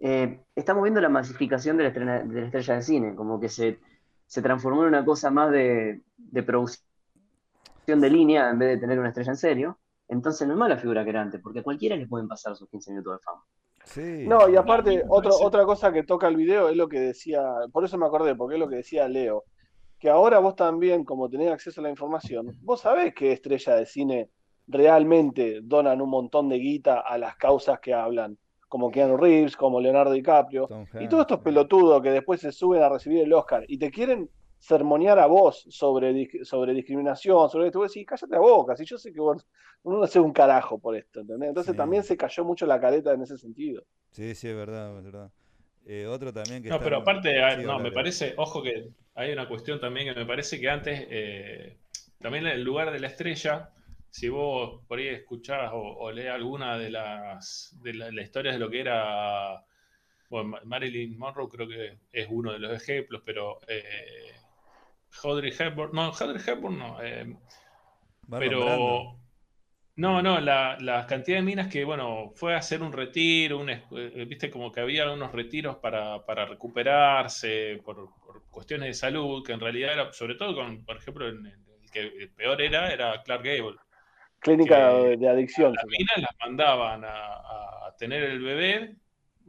eh, estamos viendo la masificación de la, estrena- de la estrella de cine, como que se, se transformó en una cosa más de, de producción de línea en vez de tener una estrella en serio. Entonces no es mala figura que era antes, porque a cualquiera le pueden pasar sus 15 minutos de fama. Sí. No, y aparte, otro, otra cosa que toca el video es lo que decía, por eso me acordé, porque es lo que decía Leo, que ahora vos también, como tenés acceso a la información, vos sabés que estrellas de cine realmente donan un montón de guita a las causas que hablan, como Keanu Reeves, como Leonardo DiCaprio, Tom y todos estos pelotudos que después se suben a recibir el Oscar y te quieren sermonear a vos sobre, sobre discriminación, sobre esto, vos decís, cállate la boca, si yo sé que vos uno no hace un carajo por esto, ¿entendés? Entonces Sí. también se cayó mucho la careta en ese sentido. Sí, sí, es verdad, es verdad. Eh, otro también que No, está pero aparte, sí, no, me parece, ojo que hay una cuestión también que me parece que antes, eh, también el lugar de la estrella, si vos por ahí escuchás o, o lees alguna de las de la, la historias de lo que era, bueno, Ma- Marilyn Monroe creo que es uno de los ejemplos, pero eh, Audrey Hepburn, no, Audrey Hepburn no, eh, pero Brando. no, no, la, la cantidad de minas que, bueno, fue a hacer un retiro, un, eh, viste, como que había unos retiros para, para recuperarse por, por cuestiones de salud, que en realidad era, sobre todo con, por ejemplo, en- en el que peor era, era Clark Gable. Clínica de, adicción. Las minas las mandaban a, a tener el bebé,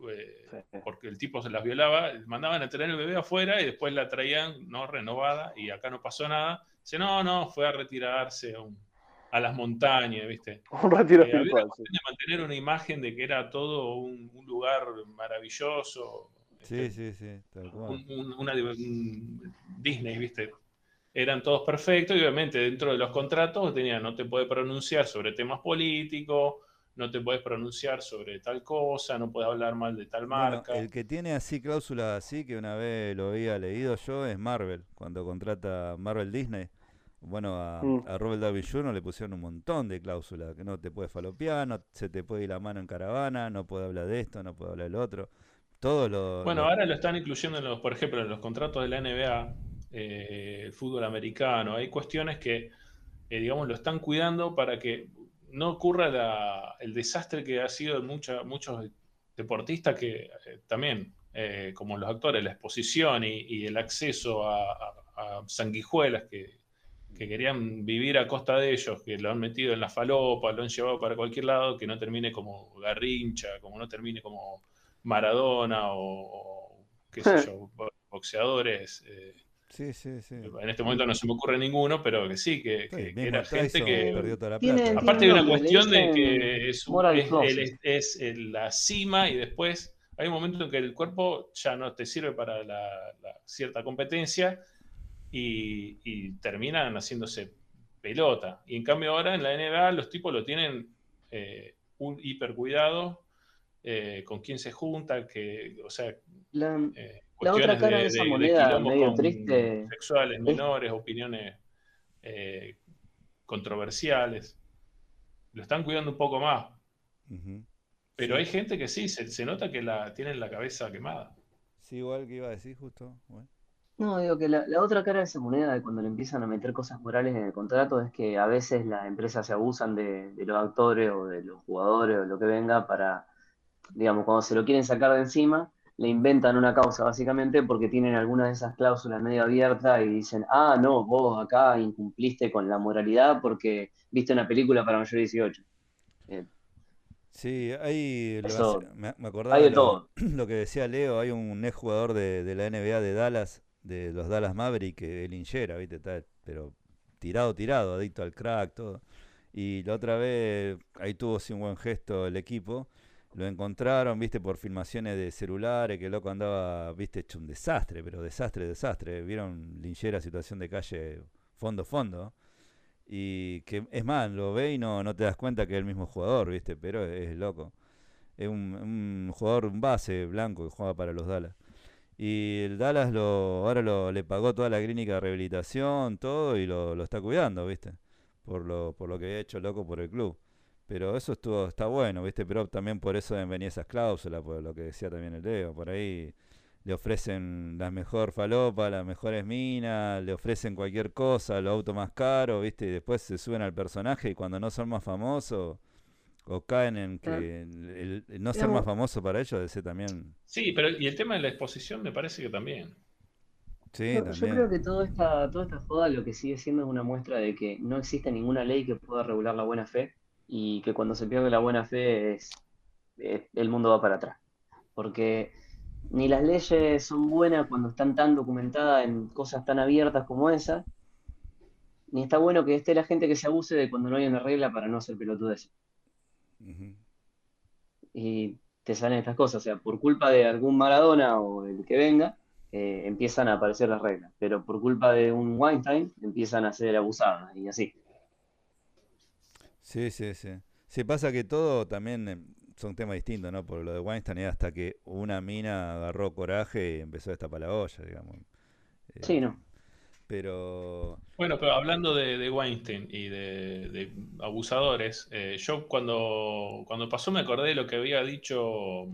eh, Sí. porque el tipo se las violaba, mandaban a tener el bebé afuera y después la traían no renovada y acá no pasó nada. Dice, no, no, fue a retirarse a, un- a las montañas, ¿viste? <laughs> Un retiro Eh, sí. mantener una imagen de que era todo un, un lugar maravilloso. Sí, este, sí, sí, tal cual. un- un- una, un Disney, ¿viste? Eran todos perfectos y obviamente dentro de los contratos tenían, no te puedes pronunciar sobre temas políticos, no te puedes pronunciar sobre tal cosa, no puedes hablar mal de tal Bueno, marca. el que tiene así cláusulas así, que una vez lo había leído yo, es Marvel, cuando contrata Marvel Disney. Bueno, a, Mm. a Robert Downey Jr. le pusieron un montón de cláusulas, que no te puedes falopear, no se te puede ir la mano en caravana, no puede hablar de esto, no puede hablar del otro. Todo lo... Bueno, lo- ahora lo están incluyendo, en los, por ejemplo, en los contratos de la NBA, eh, el fútbol americano. Hay cuestiones que, eh, digamos, lo están cuidando para que no ocurra la- el desastre que ha sido en mucha- muchos deportistas que eh, también, eh, como los actores, la exposición y, y el acceso a, a- a sanguijuelas que, que querían vivir a costa de ellos, que lo han metido en la falopa, lo han llevado para cualquier lado, que no termine como Garrincha, como no termine como Maradona o, o qué sé yo, bo- boxeadores. eh, Sí, sí, sí. en este momento no se me ocurre ninguno, pero que sí, que, Sí, que- que mismo era gente que... perdió toda la Tiene- plata. Aparte hay una cuestión de que es, un- moral es- clauses. el- es el- la cima y después hay un momento en que el cuerpo ya no te sirve para la, la cierta competencia y, y terminan haciéndose pelota. Y en cambio ahora en la NBA los tipos lo tienen eh, un hiper cuidado eh, con quién se junta, que, o sea, La, eh, La otra cara de esa moneda quilombos medio triste sexuales es- menores, opiniones eh, controversiales. Lo están cuidando un poco más. Pero Sí. hay gente que sí, se, se nota que la tienen la cabeza quemada. Sí, igual que iba a decir justo. bueno. No, digo que la, la otra cara de esa moneda de cuando le empiezan a meter cosas morales en el contrato es que a veces las empresas se abusan de, de los actores o de los jugadores o lo que venga para, digamos, cuando se lo quieren sacar de encima, le inventan una causa básicamente porque tienen algunas de esas cláusulas medio abiertas y dicen, ah, no, vos acá incumpliste con la moralidad porque viste una película para mayor de 18. Eh, Sí, hay, Eso- me, me acordaba hay de lo, todo. <clears throat> lo que decía Leo, hay un ex jugador de, de la NBA de Dallas, de los Dallas Mavericks, que el hinchera, ¿viste? Está, pero tirado, tirado, adicto al crack, todo. Y la otra vez, ahí tuvo sí un buen gesto el equipo, lo encontraron, ¿viste? Por filmaciones de celulares, que el loco andaba, ¿viste? Hecho un desastre, pero desastre, desastre. Vieron linchera, situación de calle, fondo, fondo. Y que es más, lo ve y no, no te das cuenta que es el mismo jugador, ¿viste? Pero es, loco. Es un, un jugador, un base blanco que juega para los Dallas. Y el Dallas lo, ahora lo, le pagó toda la clínica de rehabilitación, todo, y lo, lo está cuidando, ¿viste? Por lo, por lo que había hecho loco por el club. Pero eso estuvo, está bueno, ¿viste? Pero también por eso deben venir esas cláusulas, por lo que decía también el Leo. Por ahí le ofrecen la mejor falopa, las mejores minas, le ofrecen cualquier cosa, el auto más caro, ¿viste? Y después se suben al personaje y cuando no son más famosos o caen en que el, no ser más famoso para ellos debe ser también... Sí, pero y el tema de la exposición me parece que también. Sí, Yo, yo creo que toda esta, toda esta joda lo que sigue siendo es una muestra de que no existe ninguna ley que pueda regular la buena fe y que cuando se pierde la buena fe es, es- el mundo va para atrás. Porque ni las leyes son buenas cuando están tan documentadas en cosas tan abiertas como esas, ni está bueno que esté la gente que se abuse de cuando no hay una regla para no hacer pelotudeces. Ujú. y te salen estas cosas. O sea, por culpa de algún Maradona o el que venga, eh, empiezan a aparecer las reglas. Pero por culpa de un Weinstein, empiezan a ser abusadas y así. Sí, sí, sí. Sí, pasa que todo también eh, son temas distintos, ¿no? Por lo de Weinstein es hasta que una mina agarró coraje y empezó a destapar la olla, digamos. Eh, Sí, no. Pero... Bueno, pero hablando de, de Weinstein y de, de abusadores, eh, yo cuando, cuando pasó me acordé de lo que había dicho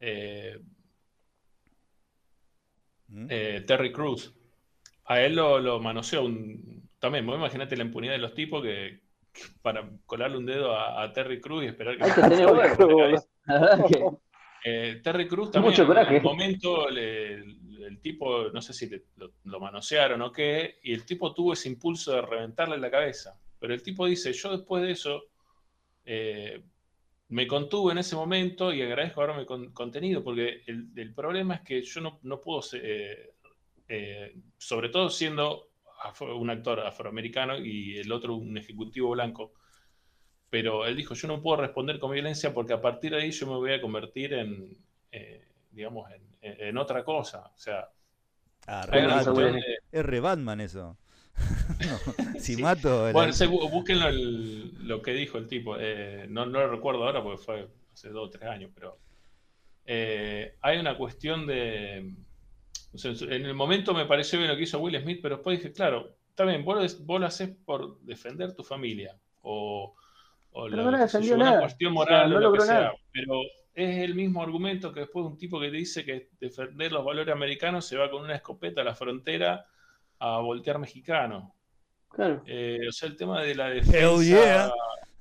eh, ¿Mm? eh, Terry Cruz. A él lo, lo manoseó un... También, vos imagínate la impunidad de los tipos que para colarle un dedo a, a Terry Cruz y esperar que Hay <laughs> tener huevo. <laughs> Eh, Terry Cruz también Mucho coraje. en el momento le- el, tipo, no sé si le- lo, lo manosearon o qué, y el tipo tuvo ese impulso de reventarle la cabeza. Pero el tipo dice, yo después de eso eh, me contuve en ese momento y agradezco haberme con- contenido, porque el, el problema es que yo no, no puedo, ser, eh, eh, sobre todo siendo afro- un actor afroamericano y el otro un ejecutivo blanco, pero él dijo, yo no puedo responder con violencia porque a partir de ahí yo me voy a convertir en, eh, digamos, en, en otra cosa. O sea, Ah, re Batman. de- Es re Batman eso. <laughs> No, <laughs> si Sí. mato... el- Bueno, se- búsquenlo el- lo que dijo el tipo. Eh, no, no lo recuerdo ahora porque fue hace dos o tres años, pero eh, hay una cuestión de... o sea, en el momento me pareció bien lo que hizo Will Smith, pero después dije, claro, está bien, vos, lo- vos lo haces por defender tu familia o, o Pero la- no una nada. cuestión O sea, moral no o lo que sea, nada. pero es el mismo argumento que después un tipo que te dice que defender los valores americanos se va con una escopeta a la frontera a voltear mexicano. Claro. Eh, o sea, el tema de la defensa, Hell yeah.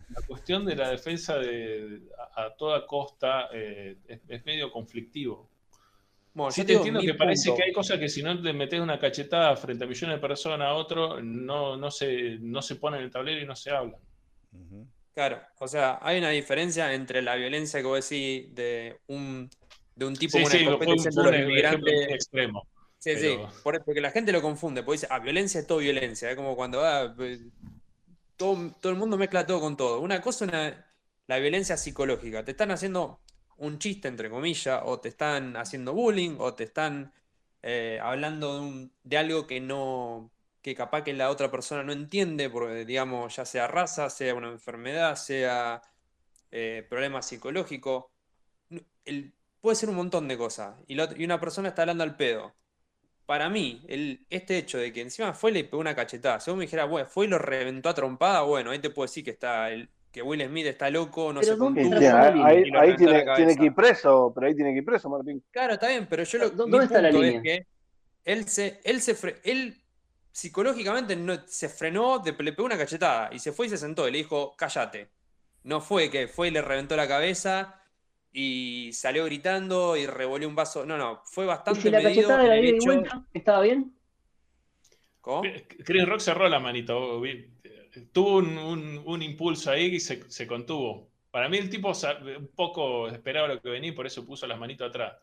la cuestión de la defensa de, a, a toda costa eh, es, es medio conflictivo. Bueno, Sí yo te digo entiendo que parece punto. que hay cosas que si no te metes una cachetada frente a millones de personas a otro, no, no, se, no se pone en el tablero y no se hablan. Ujú. Claro, o sea, hay una diferencia entre la violencia que vos decís de un, de un tipo Sí, con una sí, fue, escopeta un- diciendo fue los un ejemplo muy inmigrantes. extremo. Sí, sí, pero- por- porque la gente lo confunde, porque dice, ah, violencia es todo violencia, es como cuando ah, pues, todo, todo el mundo mezcla todo con todo. Una cosa es una- la violencia psicológica, te están haciendo un chiste, entre comillas, o te están haciendo bullying, o te están eh, hablando de, algo que no, que capaz que la otra persona no entiende, porque digamos, ya sea raza, sea una enfermedad, sea eh, problema psicológico, el- puede ser un montón de cosas, y, una persona está hablando al pedo. Para mí, este hecho de que encima fue y le pegó una cachetada, si vos me dijeras, bueno, fue y lo reventó a trompada, bueno, ahí te puedo decir que está que Will Smith está loco, no Pero se ¿dónde Sí, contuvo ahí, y tiene, tiene que ir preso, pero ahí tiene que ir preso, Martín. Claro, está bien, pero yo lo, ¿Dó- mi dónde está la es línea? que él se, él se fre- él psicológicamente no, se frenó, de, le pegó una cachetada y se fue y se sentó y le dijo, cállate. No fue que fue y le reventó la cabeza y salió gritando y revolvió un vaso. No, no, fue ¿Y bastante si la medido cachetada ida y hecho. vuelta? ¿Estaba bien? ¿Cómo? Chris Rock cerró la manito. Tuvo un, un- un impulso ahí y se, se contuvo. Para mí el tipo un poco esperaba lo que venía y por eso puso las manitos atrás.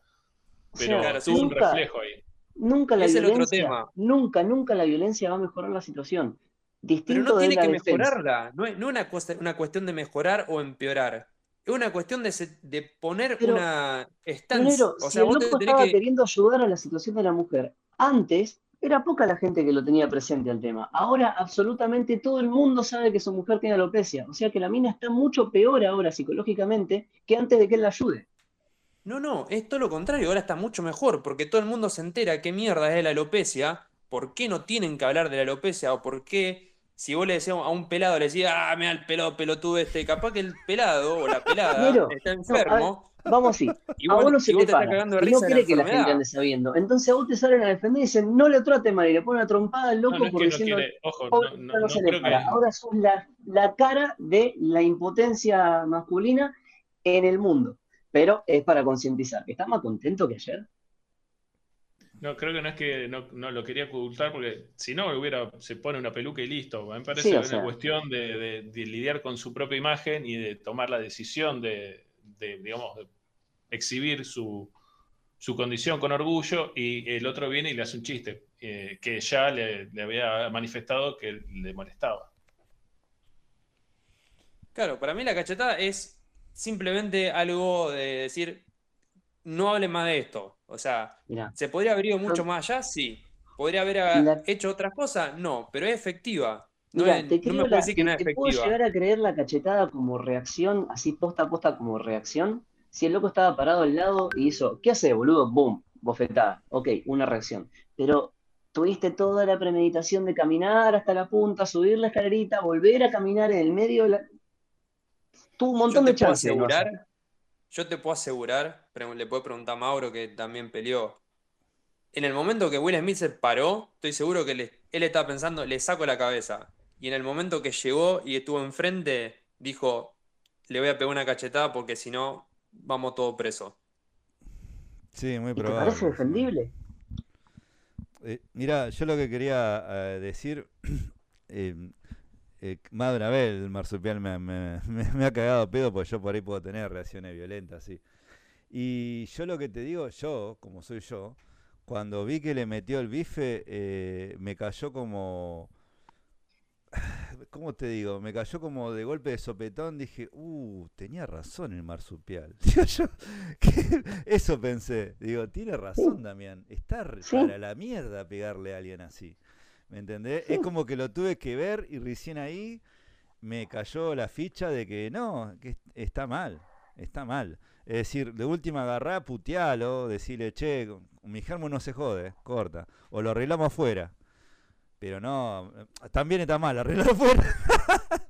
O Pero sea, Claro, tuvo un nunca, reflejo ahí. nunca la Es el otro violencia, tema. nunca, nunca la violencia va a mejorar la situación. Pero Distinto no de tiene que defensa. mejorarla. No es no es una, cosa- una cuestión de mejorar o empeorar. Es una cuestión de, se- de poner Pero, una stance. Pionero, O si sea, el vos te loco estaba que. queriendo ayudar a la situación de la mujer, antes era poca la gente que lo tenía presente al tema. Ahora absolutamente todo el mundo sabe que su mujer tiene alopecia. O sea que la mina está mucho peor ahora psicológicamente que antes de que él la ayude. No, no, es todo lo contrario, ahora está mucho mejor, porque todo el mundo se entera qué mierda es la alopecia, por qué no tienen que hablar de la alopecia, o por qué, si vos le decías a un pelado, le decías, ah, mira el pelado pelotudo este, capaz que el pelado o la <laughs> pelada está no, enfermo, vamos así. y <laughs> A vos, vos no se vos te para. Y no quiere que la gente ande sabiendo. Entonces a vos te salen a defender y dicen, no le trate mal y le ponen una trompada al No, loco no es por no diciendo, ojo, pobre, no, no, no no se le para. que. Ahora sos la, la cara de la impotencia masculina en el mundo. Pero es para concientizar. ¿Estás más contento que ayer? No, creo que no es que no, no lo quería ocultar porque si no hubiera, se pone una peluca y listo. Me parece Sí, o que es sea. una cuestión de, de- de lidiar con su propia imagen y de tomar la decisión de, de, digamos, exhibir su, su condición con orgullo y el otro viene y le hace un chiste eh, que ya le, le había manifestado que le molestaba. Claro, para mí la cachetada es simplemente algo de decir, no hable más de esto. O sea, Mirá, ¿se podría haber ido mucho más allá? Sí. ¿Podría haber La- hecho otras cosas? No, pero es efectiva. No, Mirá, es- te no me la- puede decir que no es te- te puedo llegar a creer la cachetada como reacción, así posta a posta como reacción, si el loco estaba parado al lado y hizo, ¿qué hace, boludo? Boom, bofetada. Ok, una reacción. Pero tuviste toda la premeditación de caminar hasta la punta, subir la escalerita, volver a caminar en el medio de la... Tuvo un Yo montón te de puedo chances. no yo te puedo asegurar, pero le puedo preguntar a Mauro que también peleó. En el momento que Will Smith se paró, estoy seguro que le- él estaba pensando, le saco la cabeza. Y en el momento que llegó y estuvo enfrente, dijo, le voy a pegar una cachetada porque si no, vamos todos presos. Sí, muy ¿Y te probable. parece defendible? Eh, mira, yo lo que quería eh, decir, <clears throat> eh, eh, más de una vez el marsupial me, me- <laughs> me- me ha cagado pedo porque yo por ahí puedo tener reacciones violentas, sí. Y yo lo que te digo, yo, como soy yo, cuando vi que le metió el bife, eh, me cayó como... <sighs> ¿Cómo te digo? Me cayó como de golpe de sopetón. Dije, uh, tenía razón el marsupial. <laughs> Digo yo, <laughs> eso pensé. Digo, tiene razón, Damián. Está Sí. para la mierda pegarle a alguien así. ¿Me entendés? Es como que lo tuve que ver y recién ahí me cayó la ficha de que no, que est- está mal. Está mal. Es decir, de última agarrá, putealo, decirle, che, mi germo no se jode, corta. O lo arreglamos afuera. Pero no, eh, también está mal, arreglarlo afuera. <laughs>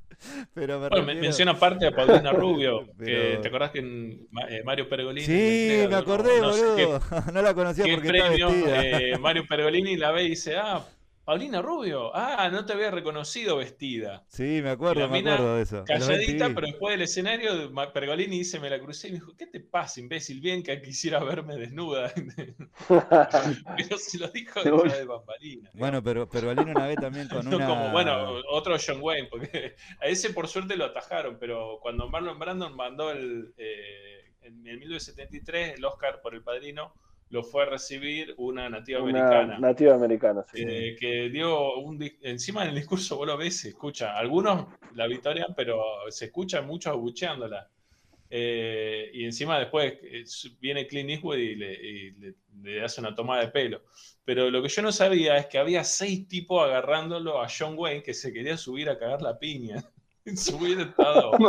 Pero me Bueno, refiero- menciona aparte a Paulina <laughs> Rubio, que te acordás que en eh, Mario Pergolini. Sí, me acordé, no qué- <laughs> la conocía qué porque premio, eh, Mario Pergolini la ve y dice, ah, Paulina Rubio, ah, no te había reconocido vestida. Sí, me acuerdo, me acuerdo de eso. Calladita, pero después del escenario, Pergolini dice, me la crucé y me dijo, ¿qué te pasa, imbécil? Bien que quisiera verme desnuda. <laughs> pero se lo dijo detrás de bambalina. Bueno, pero, Alina una vez también con <laughs> No una... como, bueno, otro John Wayne, porque a ese por suerte lo atajaron, pero cuando Marlon Brandon mandó el, eh, en el 1973 el Oscar por El Padrino, lo fue a recibir una nativa Una americana. nativa americana, sí. eh, que dio un encima en el discurso vos lo ves, se escucha, algunos la victorian, pero se escucha muchos abucheándola. Eh, y encima después eh, viene Clint Eastwood y, le, y le- le hace una tomada de pelo. Pero lo que yo no sabía es que había seis tipos agarrándolo a John Wayne que se quería subir a cagar la piña. Subir estado. <laughs>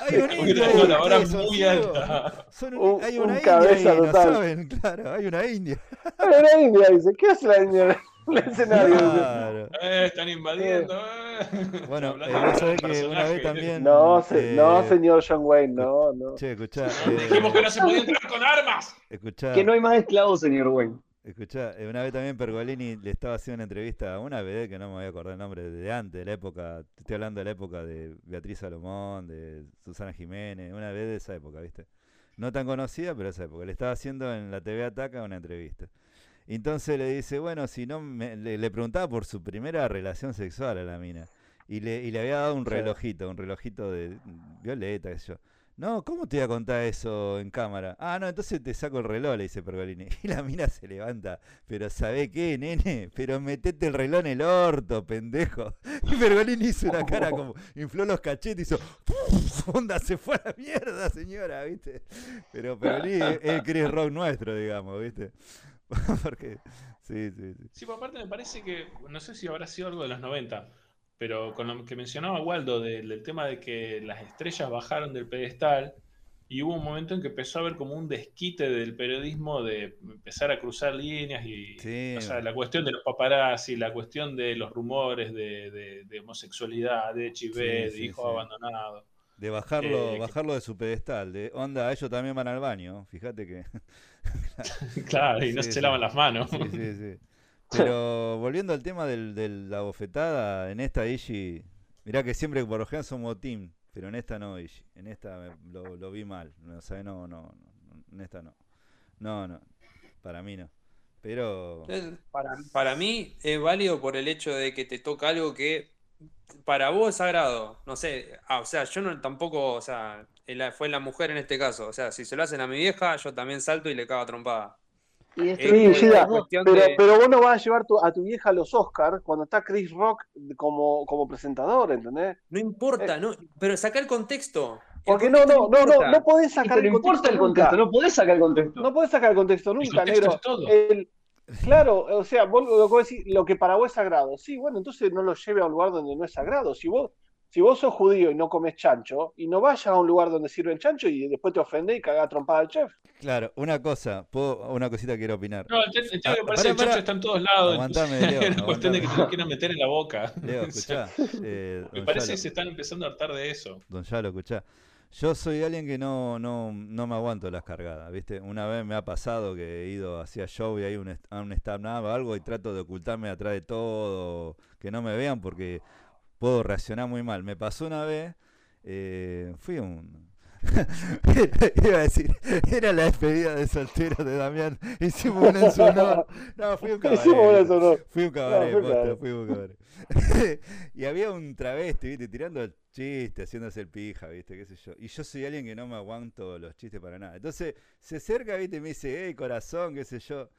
Hay un Hubiera indio tenido ahí, la vara ustedes son muy alta. Son Un- hay un una india cabeza ahí, no total. saben, <laughs> claro, hay una india. Ay, la India dice, ¿qué hace la India <laughs> en el escenario? Claro. Eh, están invadiendo. eh. Bueno, eh, de vos sabés que una vez también- No, se- no, Eh, señor John Wayne, no, no. Che, escuchá, No, eh, Dijimos que no se podía entrar con armas. escuchá, Que no hay más esclavos, señor Wayne. Escuchá, eh, una vez también Pergolini le estaba haciendo una entrevista a una vedette que no me voy a acordar el nombre, de antes, de la época, estoy hablando de la época de Beatriz Salomón, de Susana Jiménez, una vez de esa época, ¿viste? No tan conocida, pero esa época. Le estaba haciendo en la TV Ataca una entrevista. Entonces le dice, bueno, si no, me- le, le preguntaba por su primera relación sexual a la mina. Y le, y le había dado un relojito, un relojito de violeta, qué sé yo. No, ¿cómo te voy a contar eso en cámara? Ah, no, entonces te saco el reloj, le dice Pergolini. <laughs> Y la mina se levanta. Pero ¿sabe qué, nene? Pero metete el reloj en el orto, pendejo. <laughs> Y Pergolini hizo una cara <laughs> como, infló los cachetes y hizo, ¡puf! onda, se fue a la mierda, señora, ¿viste? Pero Pergolini es el Chris Rock nuestro, digamos, ¿viste? Porque, sí, sí, sí. Sí, por aparte me parece que, no sé si habrá sido algo de los 90, pero con lo que mencionaba Waldo del, del tema de que las estrellas bajaron del pedestal y hubo un momento en que empezó a haber como un desquite del periodismo de empezar a cruzar líneas y Sí. o sea, la cuestión de los paparazzi, la cuestión de los rumores de, de- de homosexualidad, de HIV, Sí, de sí, hijos abandonados. De bajarlo, Eh, bajarlo de su pedestal. De onda, ellos también van al baño. Fíjate que. <laughs> <laughs> Claro, y no se lavan las manos. Sí, sí, sí. Pero <laughs> volviendo al tema del- de la bofetada, en esta Ishi, mirá que siempre por lo general somos team, pero en esta no, Ishi. En esta me- lo, lo vi mal. No, o sea, no, no, no, en esta no. No, no, para mí no. Pero. Para, para mí es válido por el hecho de que te toca algo que para vos es sagrado. No sé, ah, o sea, yo no tampoco, o sea, fue la mujer en este caso. O sea, si se lo hacen a mi vieja, yo también salto y le cago a trompada. Y Sí, Pero, de- pero vos no vas a llevar tu- a tu vieja a los Oscars cuando está Chris Rock como, como presentador, ¿entendés? No importa, no, pero saca el contexto. El Eh. Porque no, no, no, no, importa. no podés sacar el importa contexto el nunca. contexto, no podés sacar el contexto. No podés sacar el contexto El nunca, contexto negro. es todo. El- claro, o sea, vos lo que vos decís, lo que para vos es sagrado. Sí, bueno, entonces no lo lleve a un lugar donde no es sagrado. Si vos, si vos sos judío y no comes chancho, y no vayas a un lugar donde sirven chancho y después te ofendés y cagás trompada al chef. Claro, una cosa, puedo, una cosita quiero opinar. No, el tema el Ah, que parece que el chancho está en todos lados. Aguantame, <laughs> Leo, es una cuestión de que te lo quieren meter en la boca. <laughs> Leo, <laughs> O sea, escuchá. eh, me parece Yalo. que se están empezando a hartar de eso. Don Yalo, escuchá. Yo soy alguien que no, no, no me aguanto las cargadas, ¿viste? Una vez me ha pasado que he ido hacia show y hay un, a un stand-up o algo y trato de ocultarme atrás de todo, que no me vean porque puedo reaccionar muy mal. Me pasó una vez, eh, fui un... <laughs> Iba a decir, era la despedida de soltero de Damián, hicimos un en su honor. No, fui un <laughs> Hicimos un cabaret. ¿no? Fui un cabaret, cabaret. fui a un cabaret. y había un travesti, ¿viste? Tirando el chiste, haciéndose el pija, ¿viste? ¿Qué sé yo? Y yo soy alguien que no me aguanto los chistes para nada. Entonces se acerca, ¿viste? Y me dice, hey, corazón, qué sé yo.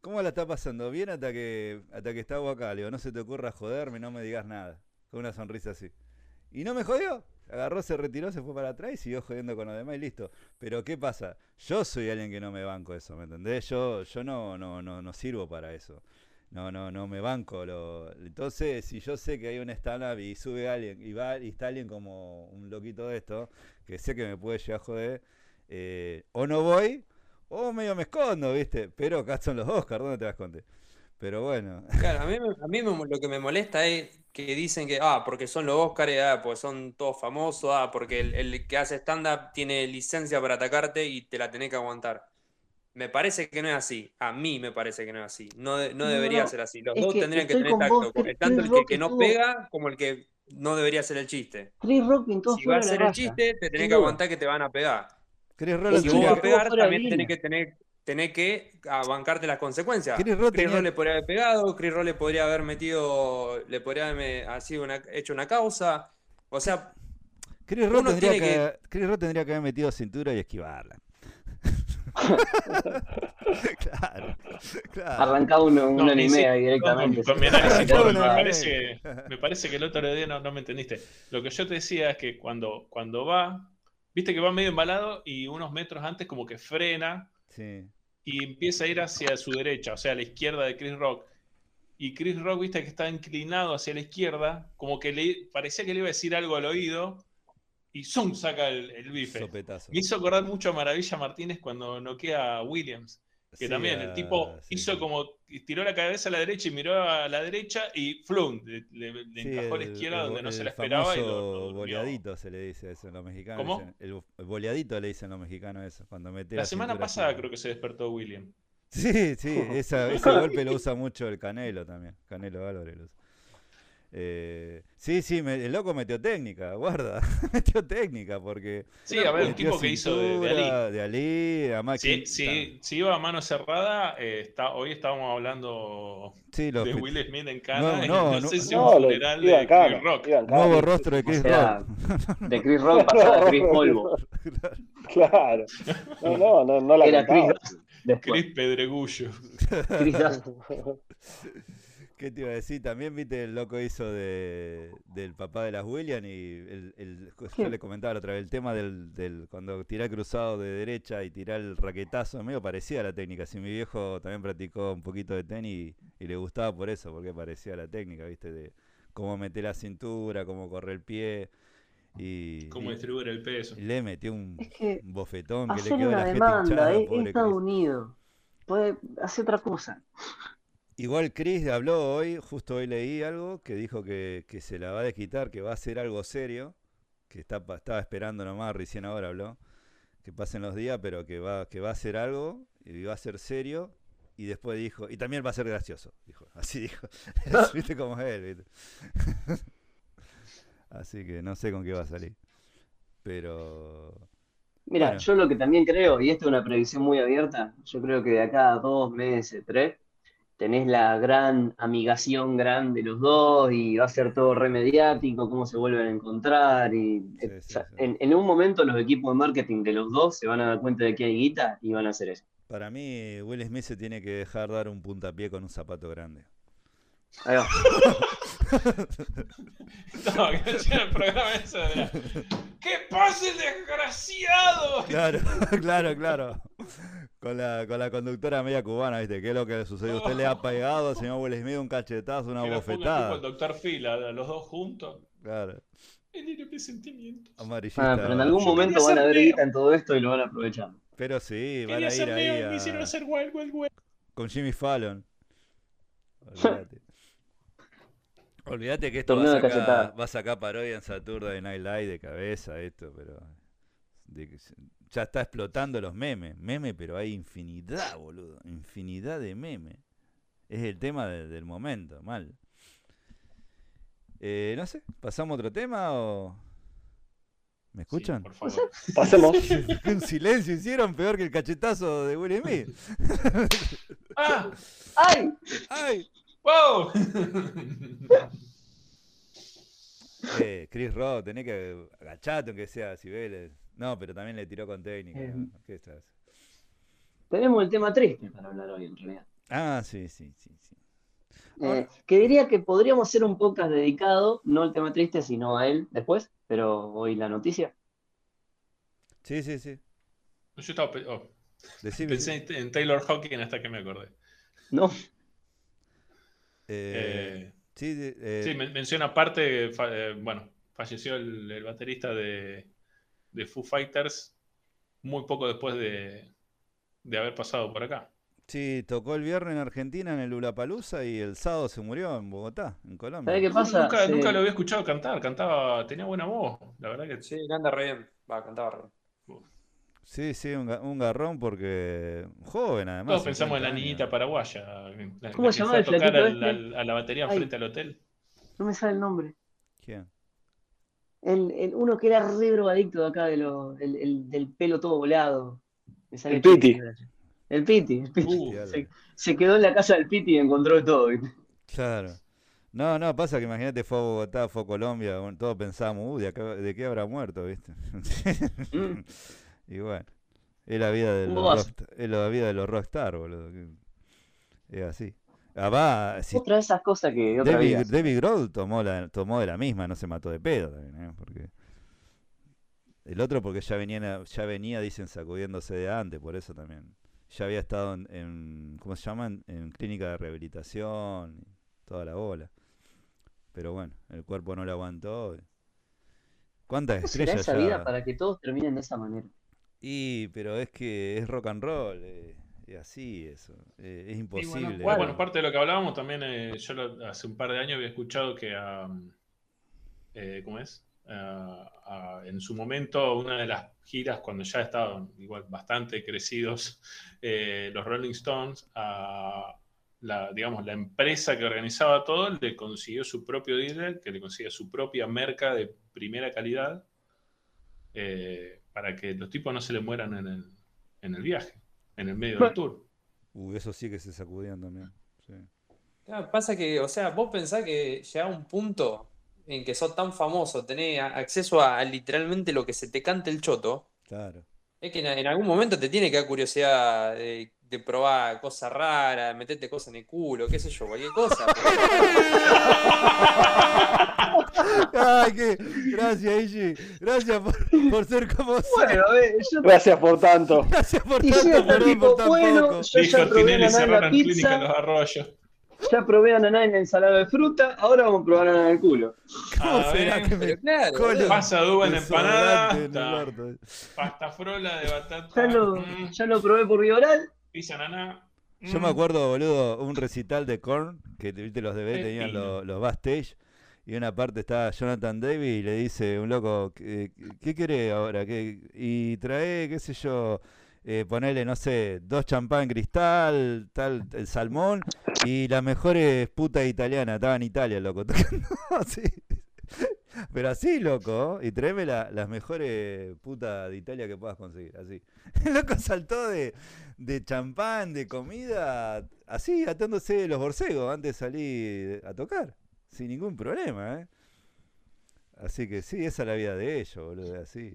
¿Cómo la está pasando? Bien hasta que, hasta que estaba acá. Le digo, no se te ocurra joderme, no me digas nada. Con una sonrisa así. Y no me jodió. Agarró, se retiró, se fue para atrás y siguió jodiendo con los demás y listo. Pero ¿qué pasa? Yo soy alguien que no me banco eso, ¿me entendés? Yo, yo no, no, no, no sirvo para eso. No, no, no me banco. Lo... Entonces, si yo sé que hay un stand-up y sube alguien y va y está alguien como un loquito de esto, que sé que me puede llegar a joder, eh, o no voy, o medio me escondo, ¿viste? Pero acá son los Oscars, ¿dónde te vas a esconder? Pero bueno, Claro, a mí, me- a mí me- lo que me molesta es que dicen que, ah, porque son los Oscars, ah, pues son todos famosos, ah, porque el, el que hace stand-up tiene licencia para atacarte y te la tenés que aguantar. Me parece que no es así. A mí me parece que no es así. No, no debería no, ser así. Los dos que tendrían que tener vos, tacto. Tanto el que, no pega como el que no debería ser el chiste. Chris Rock Si va a ser el chiste, te tenés que aguantar que te van a pegar. Chris Rock Si vos vas a pegar, también tenés que tener, tenés que bancarte las consecuencias. Chris Rock Chris tenía- Rock le podría haber pegado, Chris Rock le podría haber metido, le podría haber una, hecho una causa. O sea, Chris Uno tendría que, Chris Rock tendría que haber metido cintura y esquivarla. <laughs> claro, claro. Arrancaba un, un No, anime ahí directamente. No, con, con mi sí. análisis, Claro, porque no, me, parece, me parece que el otro día no, no me entendiste. Lo que yo te decía es que cuando, cuando va, viste que va medio embalado y unos metros antes como que frena Sí. Y empieza a ir hacia su derecha, o sea, a la izquierda de Chris Rock. Y Chris Rock, viste que está inclinado hacia la izquierda, como que le parecía que le iba a decir algo al oído y ¡zum! saca el, el bife. Sopetazo. Me hizo acordar mucho a Maravilla Martínez cuando noquea a Williams. Que Sí, también el ah, tipo sí, hizo sí. como, tiró la cabeza a la derecha y miró a la derecha y flum, le, le- le Sí, encajó a la izquierda el- donde no se la esperaba y lo, lo boleadito se le dice eso en los mexicanos. ¿Cómo? el, boleadito le dicen los mexicanos eso, cuando mete La semana pasada creo que se despertó William. Sí, sí, <laughs> esa- ese golpe lo usa mucho el Canelo también. Canelo Álvarez lo usa. Eh, sí, sí, me- el loco metió técnica, guarda. <laughs> metió técnica porque. Sí, a ver, un metió tipo que hizo de, de Ali. de Ali, además Sí, que- sí, si iba a mano cerrada, eh, está, hoy estábamos hablando Sí, los de fit- Will Smith en Cana No, y no, <laughs> no, no, sé si No, un funeral de Chris Rock. nuevo rostro de O Chris sea, Rock. de Chris Rock pasaba a Chris <laughs> Polvo. Claro. No, no, no, no la Era Chris contaba. Dust después. Chris Pedregullo. Chris. ¿Qué te iba a decir? También viste el loco hizo de, del papá de las Williams y el, el- yo le comentaba la otra vez, el tema del, del cuando tirá cruzado de derecha y tirá el raquetazo, medio parecía la técnica. Si mi viejo también practicó un poquito de tenis y, y le gustaba por eso, porque parecía la técnica, viste, de cómo meter la cintura, cómo correr el pie y, Cómo distribuir el peso. y le metió un, Es que un bofetón que le quedó la una jeta demanda, hinchada, eh, es pobre Estados Chris. Unidos. Puede hacer otra cosa. Igual Chris habló hoy, justo hoy leí algo, que dijo que, que se la va a desquitar, que va a hacer algo serio, que está, estaba esperando nomás, recién ahora habló, que pasen los días, pero que va, que va a hacer algo, y va a ser serio, y después dijo, y también va a ser gracioso, dijo, <laughs> así dijo, <laughs> viste cómo es él, ¿viste? <laughs> así que no sé con qué va a salir, pero... Mira, Bueno. yo lo que también creo, y esto es una predicción muy abierta, yo creo que de acá a dos meses, tres, tenés la gran amigación grande de los dos y va a ser todo remediático, cómo se vuelven a encontrar. Y, Sí, eh, sí, o sea, sí. En, en un momento los equipos de marketing de los dos se van a dar cuenta de que hay guita y van a hacer eso. Para mí, Will Smith se tiene que dejar dar un puntapié con un zapato grande. Ahí va. <laughs> No, que no el programa eso de. ¡Que pase el desgraciado! Claro, <laughs> claro, claro. Con la, con la conductora media cubana, ¿viste? ¿Qué es lo que le sucedió? Usted le ha <laughs> pegado al señor Will Smith un cachetazo, una Que lo ponga tipo el bofetada. doctor Phil, a, a los dos juntos. Claro, de sentimientos. amarillista. Ah, pero en algún momento van a ver guita en todo esto y lo van a aprovechar. Pero sí, van a ir ahí y me hicieron a- hacer Wild Wild Wild. con Jimmy Fallon. Olvídate. <laughs> Olvídate que esto va a, sacar, va a sacar parodia en Saturday Night Live de cabeza esto, pero de que se- ya está explotando los memes, memes, pero hay infinidad, boludo, infinidad de memes. Es el tema de- del momento, mal. Eh, no sé, ¿pasamos a otro tema o me escuchan? Sí, por favor. <laughs> Pasemos. <laughs> Un silencio hicieron peor que el cachetazo de Will Smith. <laughs> ¡Ah! ¡Ay! ¡Ay! ¡Wow! Eh, Chris Rock, tenés que agacharte aunque sea Cibeles. No, pero también le tiró con técnica. Eh. ¿no? ¿Qué estás? Tenemos el tema triste para hablar hoy, en realidad. Ah, sí, sí, sí, sí. Eh, que diría que podríamos hacer un podcast dedicado, no al tema triste, sino a él después, pero hoy la noticia. Sí, sí, sí. Yo estaba. pe- oh, Decime, pensé en en Taylor Hawking hasta que me acordé. No, Eh, Eh, sí, eh, sí, men- menciona aparte, fa- eh, bueno, falleció el, el baterista de, de Foo Fighters muy poco después de, de haber pasado por acá. sí, tocó el viernes en Argentina en el Ulapalooza y el sábado se murió en Bogotá, en Colombia. ¿sabes qué pasa? Nunca, nunca lo había escuchado cantar, cantaba, tenía buena voz, la verdad que Sí, canta re bien. Va, cantaba re bien. Sí, sí, un, un garrón porque joven además. Todos pensamos en la 50 niñita paraguaya. la- ¿Cómo se llamaba fue a el tocar al- este? al- a la batería Ay. frente al hotel. No me sale el nombre. ¿Quién? El, el- uno que era re drogadicto de acá, de lo, el, el- del pelo todo volado. Me sale El Piti. El Piti. el Piti. Uh, Se, se quedó en la casa del Piti y encontró todo. Claro. No, no, pasa que imagínate, fue a Bogotá, fue a Colombia, bueno, todos pensamos, uy, ¿de, acá- de qué habrá muerto, viste? Mm. <laughs> y bueno, es la vida de los es la vida de los rockstar, boludo. Es así. Va, si Otra de esas cosas que otra David, Grohl tomó, la, tomó de la misma, no se mató de pedo también, ¿eh? Porque el otro porque ya venía, ya venía, dicen, sacudiéndose de antes, por eso también. Ya había estado en, en- ¿cómo se llama? En, clínica de rehabilitación, toda la bola. Pero bueno, el cuerpo no lo aguantó. ¿Cuántas ¿Cómo será estrellas esa ya? vida para que todos terminen de esa manera? Y, pero es que es rock and roll, eh, así eso, eh, es imposible. Bueno, bueno, parte de lo que hablábamos también, eh, yo lo- hace un par de años había escuchado que a, eh, ¿cómo es? En su momento, una de las giras, cuando ya estaban igual bastante crecidos <laughs> eh, los Rolling Stones, a la, digamos, la empresa que organizaba todo le consiguió su propio dealer, que le conseguía su propia merca de primera calidad, eh, para que los tipos no se le mueran en el, en el viaje, en el medio del tour. Uy, eso sí que se sacudían también. sí. Claro, pasa que, o sea, vos pensás que llega un punto en que sos tan famoso, tenés acceso a, a literalmente lo que se te cante el choto, Claro. es que en, en algún momento te tiene que dar curiosidad de, de probar cosas raras, meterte cosas en el culo, qué sé yo, cualquier cosa. <laughs> Ay, qué. Gracias, Ishi. Gracias por, por ser como. Bueno, a ver, yo Gracias por tanto. Gracias por Y tanto, perdón tipo, por tan bueno, poco. yo Dijo ya probé ananá en la cerraron clínica pizza, Los Arroyos. ya probé ananá en la ensalada de fruta, ahora vamos a probar ananá en el culo. ¿Cómo A será ver, que me claro, colo. Pasa de uva en empanada, en pasta frola de batata, Ya lo, mm, ya lo probé por vía oral. pizza ananá. Yo mm. me acuerdo, boludo, un recital de Korn, que viste los Qué tenían los, los backstage, y una parte está Jonathan Davis y le dice un loco, ¿qué, qué querés ahora? ¿Qué? Y trae, qué sé yo, eh, ponele, no sé, dos champán cristal, tal, el salmón, y las mejores putas italianas, estaba en Italia, loco, <laughs> tocando así. Pero así, loco, y tráeme la- las mejores putas de Italia que puedas conseguir, así. <laughs> El loco saltó de, de champán, de comida, así, atándose los borcegos antes de salir a tocar, sin ningún problema, ¿eh? Así que sí, esa es la vida de ellos, boludo, así.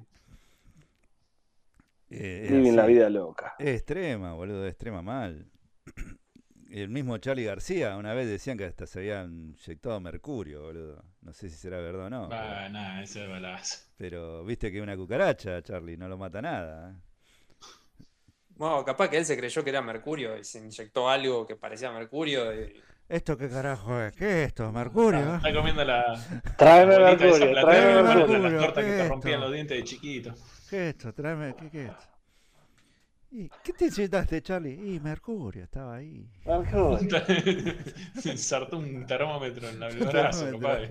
Eh, es Viven la así. vida loca. Es extrema, boludo, extrema mal. <clears throat> El mismo Charlie García, una vez decían que hasta se habían inyectado mercurio, boludo. No sé si será verdad o no. pero- Ah, nada, ese es balazo. Pero viste que una cucaracha, Charlie, no lo mata nada. ¿eh? Bueno, capaz que él se creyó que era mercurio y se inyectó algo que parecía mercurio. y- ¿Esto qué carajo es? ¿Qué es esto? ¿Mercurio? Está comiendo la. Tráeme esa Mercurio, tráeme que Mercurio. las tortas que te ¿qué es rompían los dientes de chiquito. ¿Qué es esto? Tráeme, ¿qué, qué es esto? ¿Y qué te inyectaste, Charlie? Y Mercurio, estaba ahí. Mercurio. <laughs> Se insertó un termómetro en el Un brazo, capaz.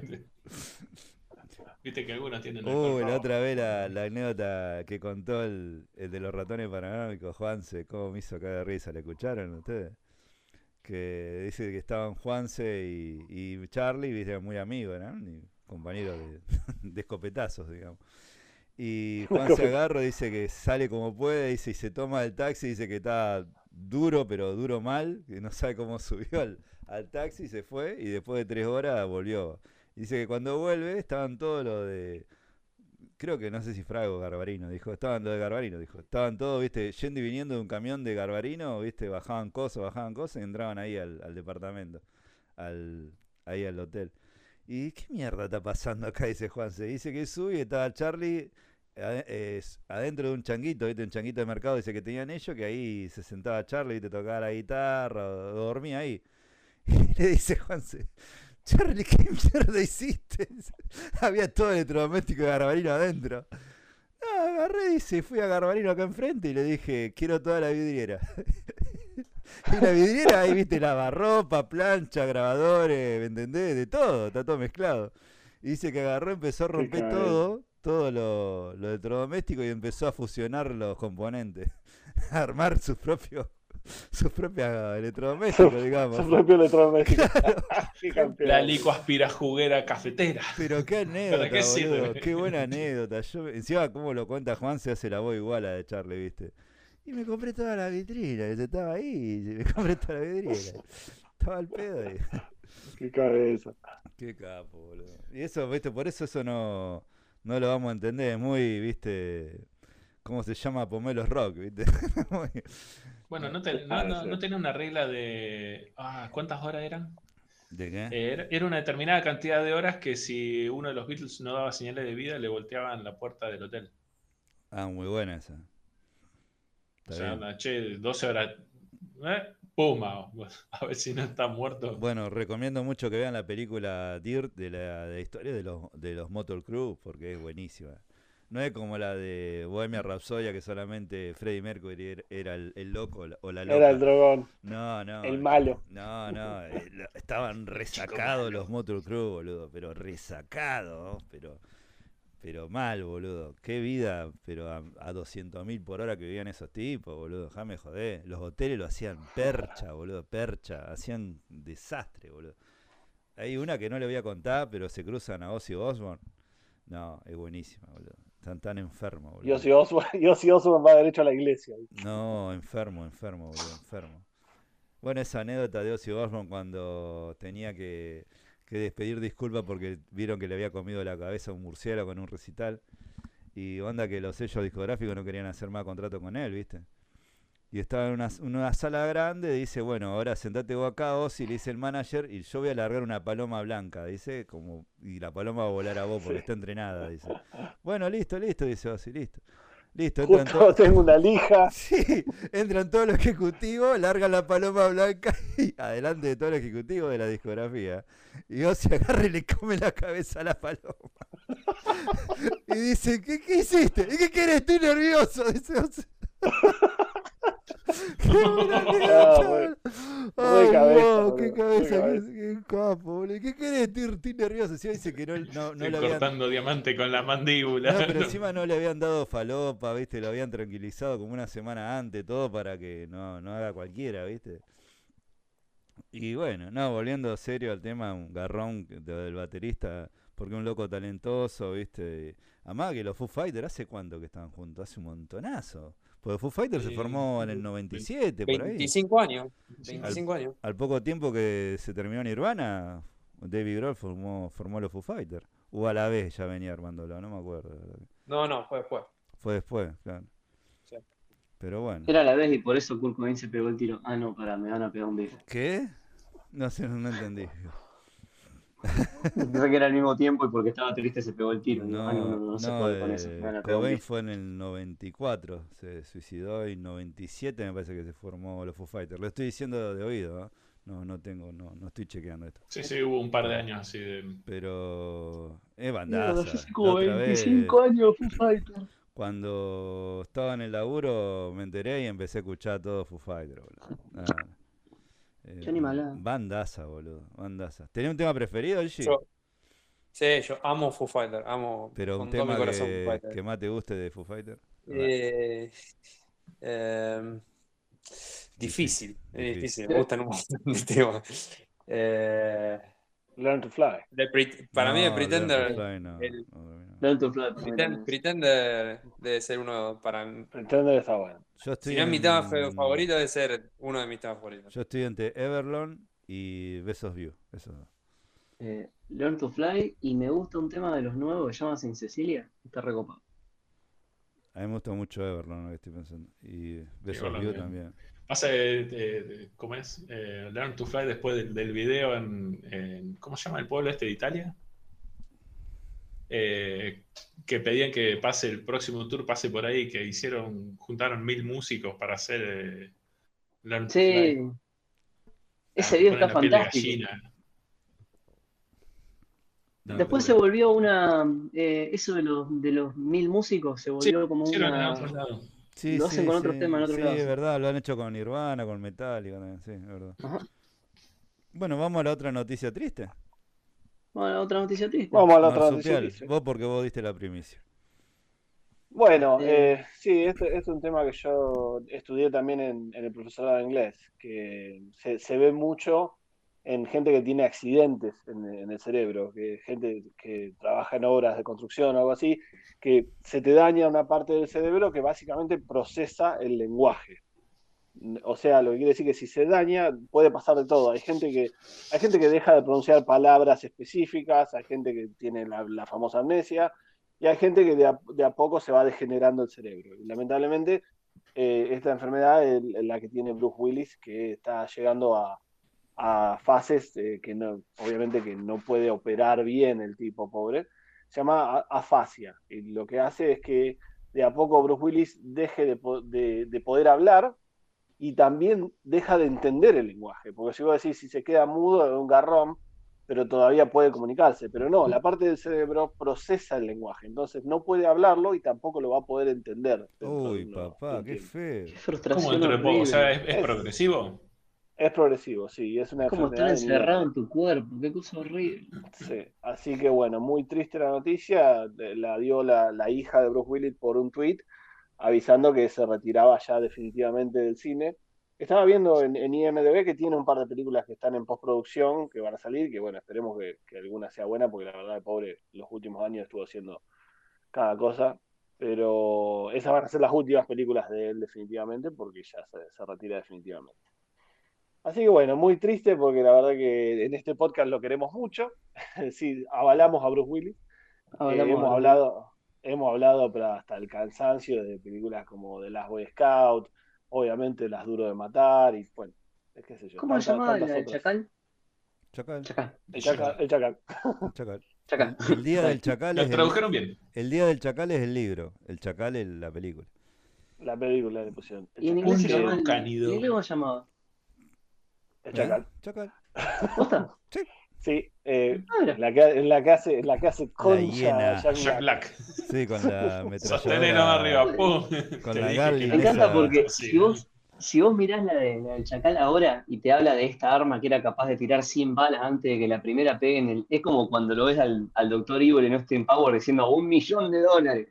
¿viste? Que algunos tienen Uy, la otra vez la, la anécdota que contó el, el de los ratones paranoicos, Juanse, cómo me hizo caer de risa, ¿la escucharon ustedes? Que dice que estaban Juanse y, y Charlie, viste, muy amigos, ¿no? Y compañeros de, <laughs> de escopetazos, digamos. Y <laughs> Juan se agarra, dice que sale como puede, dice, y se toma el taxi, dice que está duro, pero duro mal, que no sabe cómo <laughs> subió al, al taxi, se fue, y después de tres horas volvió. Dice que cuando vuelve estaban todos los de. Creo que no sé si Frago Garbarino, dijo. Estaban los de Garbarino, dijo. Estaban todos, viste, yendo y viniendo de un camión de Garbarino, viste, bajaban cosas, bajaban cosas y entraban ahí al, departamento, al, ahí al hotel. ¿Y qué mierda está pasando acá? Dice Juan. Se dice que sube y estaba Charlie adentro de un changuito, viste, un changuito de mercado, dice que tenían ellos, que ahí se sentaba Charlie, te tocaba la guitarra, dormía ahí. <laughs> Y le dice Juanse, Charlie, ¿qué mierda hiciste? Había todo el electrodoméstico de Garbarino adentro. No, agarré, dice, fui a Garbarino acá enfrente y le dije, quiero toda la vidriera. <laughs> y la vidriera, ahí viste, lavarropa, plancha, grabadores, ¿me entendés? De todo, está todo mezclado. Y dice que agarró, empezó a romper todo, todo lo, lo electrodoméstico y empezó a fusionar los componentes. <laughs> a armar sus propios <laughs> sus propios electrodomésticos, digamos. Su propio electrodoméstico. <laughs> Campeón. La licuaspira juguera cafetera. Pero qué anécdota, qué sirve? boludo. Qué buena anécdota. Yo, encima, como lo cuenta Juan, se hace la voz igual a la de Charlie, ¿viste? Y me compré toda la vitrina, y estaba ahí, y me <laughs> compré toda la vidriera. Estaba al pedo y... Qué cabeza. Qué capo, boludo. Y eso, ¿viste? Por eso eso no, no lo vamos a entender. Es muy, ¿viste? ¿Cómo se llama? Pomelos Rock, ¿viste? Muy- Bueno, no, te- no, Ah, no, no tenía una regla de. Ah, ¿Cuántas horas eran? ¿De qué? Era, era una determinada cantidad de horas que si uno de los Beatles no daba señales de vida, le volteaban la puerta del hotel. Ah, muy buena esa. O sea, anda, che, 12 horas. ¿eh? Puma, <laughs> a ver si no está muerto. Bueno, recomiendo mucho que vean la película Dirt de la, de la historia de los, de los Motor Crew porque es buenísima. No es como la de Bohemia Rhapsodia que solamente Freddie Mercury er- era el, el loco o la loca. Era el dragón, No, no. el malo. No, no, eh, estaban <laughs> resacados los Motor Crew, boludo, pero resacados, pero pero mal, boludo. Qué vida, pero a, a 200.000 por hora que vivían esos tipos, boludo. Déjame joder. Los hoteles lo hacían percha, boludo, percha. Hacían desastre, boludo. Hay una que no le voy a contar, pero se cruzan a Ozzy Osbourne. No, es buenísima, boludo. Están tan enfermos, boludo. Y Ozzy Osbourne, <laughs> y Ozzy Osbourne va derecho a la iglesia. No, enfermo, enfermo, boludo, enfermo. Bueno, esa anécdota de Ozzy Osbourne cuando tenía que, que despedir disculpas porque vieron que le había comido la cabeza a un murciélago en un recital. Y onda que los sellos discográficos no querían hacer más contrato con él, ¿viste? Y estaba en una, una sala grande, dice, bueno, ahora sentate vos acá, Ozzy, le dice el manager, y yo voy a largar una paloma blanca, dice, como, y la paloma va a volar a vos porque está entrenada, dice. Bueno, listo, listo, dice Ozzy, listo. Listo, entran Justo todos- tengo una lija. <laughs> Sí, entran todos los ejecutivos, largan la paloma blanca <laughs> y adelante de todo el ejecutivo de la discografía. Y Ozzy agarra y le come la cabeza a la paloma. <laughs> Y dice, ¿qué, qué hiciste? ¿Y qué querés? Estoy nervioso. Dice Ozzy. Qué Ah, Ay, cabeza, wow, qué cabeza, cabeza. qué capo, boludo. ¿Qué querés? Estoy, nervioso. Sí, dice que no, no, le habían... cortando diamante con la mandíbula. No, pero <laughs> encima no le habían dado falopa, ¿viste? Lo habían tranquilizado como una semana antes, todo para que no, no haga cualquiera, ¿viste? Y bueno, no, volviendo serio al tema, un garrón del baterista, porque un loco talentoso, ¿viste? Además que los Foo Fighters, ¿hace cuánto que estaban juntos? Hace un montonazo. Porque Foo Fighters se Sí, formó en el 97, por ahí. 25 años. 25 años. Al poco tiempo que se terminó Nirvana, David Grohl formó, formó los Foo Fighters. O a la vez ya venía armándolo, no me acuerdo. No, no, fue después. Fue después, claro. Sí. Pero bueno. Era la vez y por eso Kurt Cobain se pegó el tiro. Ah, no, pará, me van a pegar un bife. ¿Qué? No sé, no entendí. <laughs> Pensé que era al mismo tiempo y porque estaba triste se pegó el tiro. No, ah, no, no, no se puede con eso. Cobain fue en el 94, se suicidó y 97 me parece que se formó los Foo Fighters. Lo estoy diciendo de oído, ¿eh? no, no tengo, no, no estoy chequeando esto. Sí, sí, hubo un par de años así de. Pero es bandaza. yo hace La como otra vez, 25 años Foo Fighters. cuando estaba en el laburo me enteré y empecé a escuchar todo Foo Fighters, boludo. Nada. Eh. Bandaza, boludo, bandaza. ¿Tenía un tema preferido, Gigi? Yo- Sí, yo amo Foo Fighter, amo Pero un con todo mi tema corazón Foo que, Fighter. que más te guste de Foo Fighters. Eh, em, difícil, es difícil. difícil, me gustan un montón de temas. Eh, Learn to Fly. para mí, No, el Pretender, Learn to Fly no, el-. Learn to Fly. Pretender debe ser uno para mí. Pretender está bueno. Yo estoy Si no es mi tema favorito, debe ser uno de mis temas favoritos. Yo estoy entre Everlong y Besos View. Esos dos. Eh, Learn to Fly y me gusta un tema de los nuevos que se llama Sin Cecilia. Está recopado. A mí me gusta mucho Everlong, lo que estoy pensando. Y Besos View también. De- de- ¿cómo es? Eh, Learn to Fly después del, del video en, en- ¿Cómo se llama el pueblo este de Italia? Eh, que pedían que pase el próximo tour, pase por ahí, que hicieron, juntaron mil músicos para hacer eh, Learn to Fly. Sí. Ese Ah, video está fantástico. No, Después se volvió una. eh, eso de los, de los mil músicos se Sí, volvió como una. Sí, lo hacen con otros temas en otros sí, lados. es verdad, lo han hecho con Nirvana, con Metallica también, sí, es verdad. Ajá. Bueno, vamos a la otra noticia triste. Bueno, otra noticia triste. Vamos a la otra noticia. Triste. vos porque vos diste la primicia. Bueno, Eh. eh, sí, este, este es un tema que yo estudié también en, en el profesorado de inglés, que se, se ve mucho en gente que tiene accidentes en, el cerebro, que gente que trabaja en obras de construcción o algo así, que se te daña una parte del cerebro que básicamente procesa el lenguaje. O sea, lo que quiere decir que si se daña puede pasar de todo. Hay gente que, hay gente que deja de pronunciar palabras específicas, hay gente que tiene la, famosa amnesia, y hay gente que de a, de a poco se va degenerando el cerebro. Y lamentablemente, eh, esta enfermedad es la que tiene Bruce Willis, que está llegando a, a fases eh, que no, obviamente que no puede operar bien el tipo pobre. Se llama a- afasia. Y lo que hace es que de a poco Bruce Willis deje de, de- de poder hablar y también deja de entender el lenguaje. Porque si vos decís, si se queda mudo, es un garrón, pero todavía puede comunicarse. Pero no, la parte del cerebro procesa el lenguaje. Entonces no puede hablarlo y tampoco lo va a poder entender. Uy, papá, qué feo. Qué ¿Cómo frustración dentro de poco? O sea, ¿es, es Es- progresivo? Es progresivo, sí, es una Es como enfermedad de encerrado mierda. en tu cuerpo. Qué cosa horrible. Sí, así que bueno, muy triste la noticia, la dio la, la hija de Bruce Willis por un tweet avisando que se retiraba ya definitivamente del cine. Estaba viendo en, en IMDb que tiene un par de películas que están en postproducción, que van a salir, que bueno, esperemos que, que alguna sea buena, porque la verdad el pobre los últimos años estuvo haciendo cada cosa, pero esas van a ser las últimas películas de él definitivamente, porque ya se, se retira definitivamente. Así que bueno, muy triste porque la verdad que en este podcast lo queremos mucho. <laughs> sí, avalamos a Bruce Willis. Eh, hemos hablado, hemos hablado pero hasta el cansancio de películas como The Last Boy Scout, obviamente Las Duro de Matar y bueno, qué sé yo. ¿Cómo se llamaba tantas la del otras. chacal? Chacal, Chacal. El chacal. El chacal. <laughs> chacal. Chacal. El día del chacal Lo es el, tradujeron bien. el día del chacal es el libro, el chacal es la película. La película le pusieron. El Y en inglés se Punto llama. cánido. ¿En inglés cómo se llamaba? El chacal. ¿Eh? Chacal. ¿Posta? Sí, eh, Ah, la que, en la que hace, en la que hace concha hiena. Jack Jack Black. Sí, con la <laughs> metralladora. arriba. pum. Con Te la que Me encanta esa- porque Sí, si vos, si vos mirás la, de, la del Chacal ahora y te habla de esta arma que era capaz de tirar 100 balas antes de que la primera pegue en el. Es como cuando lo ves al, al Doctor Evil en Austin Power diciendo un millón de dólares.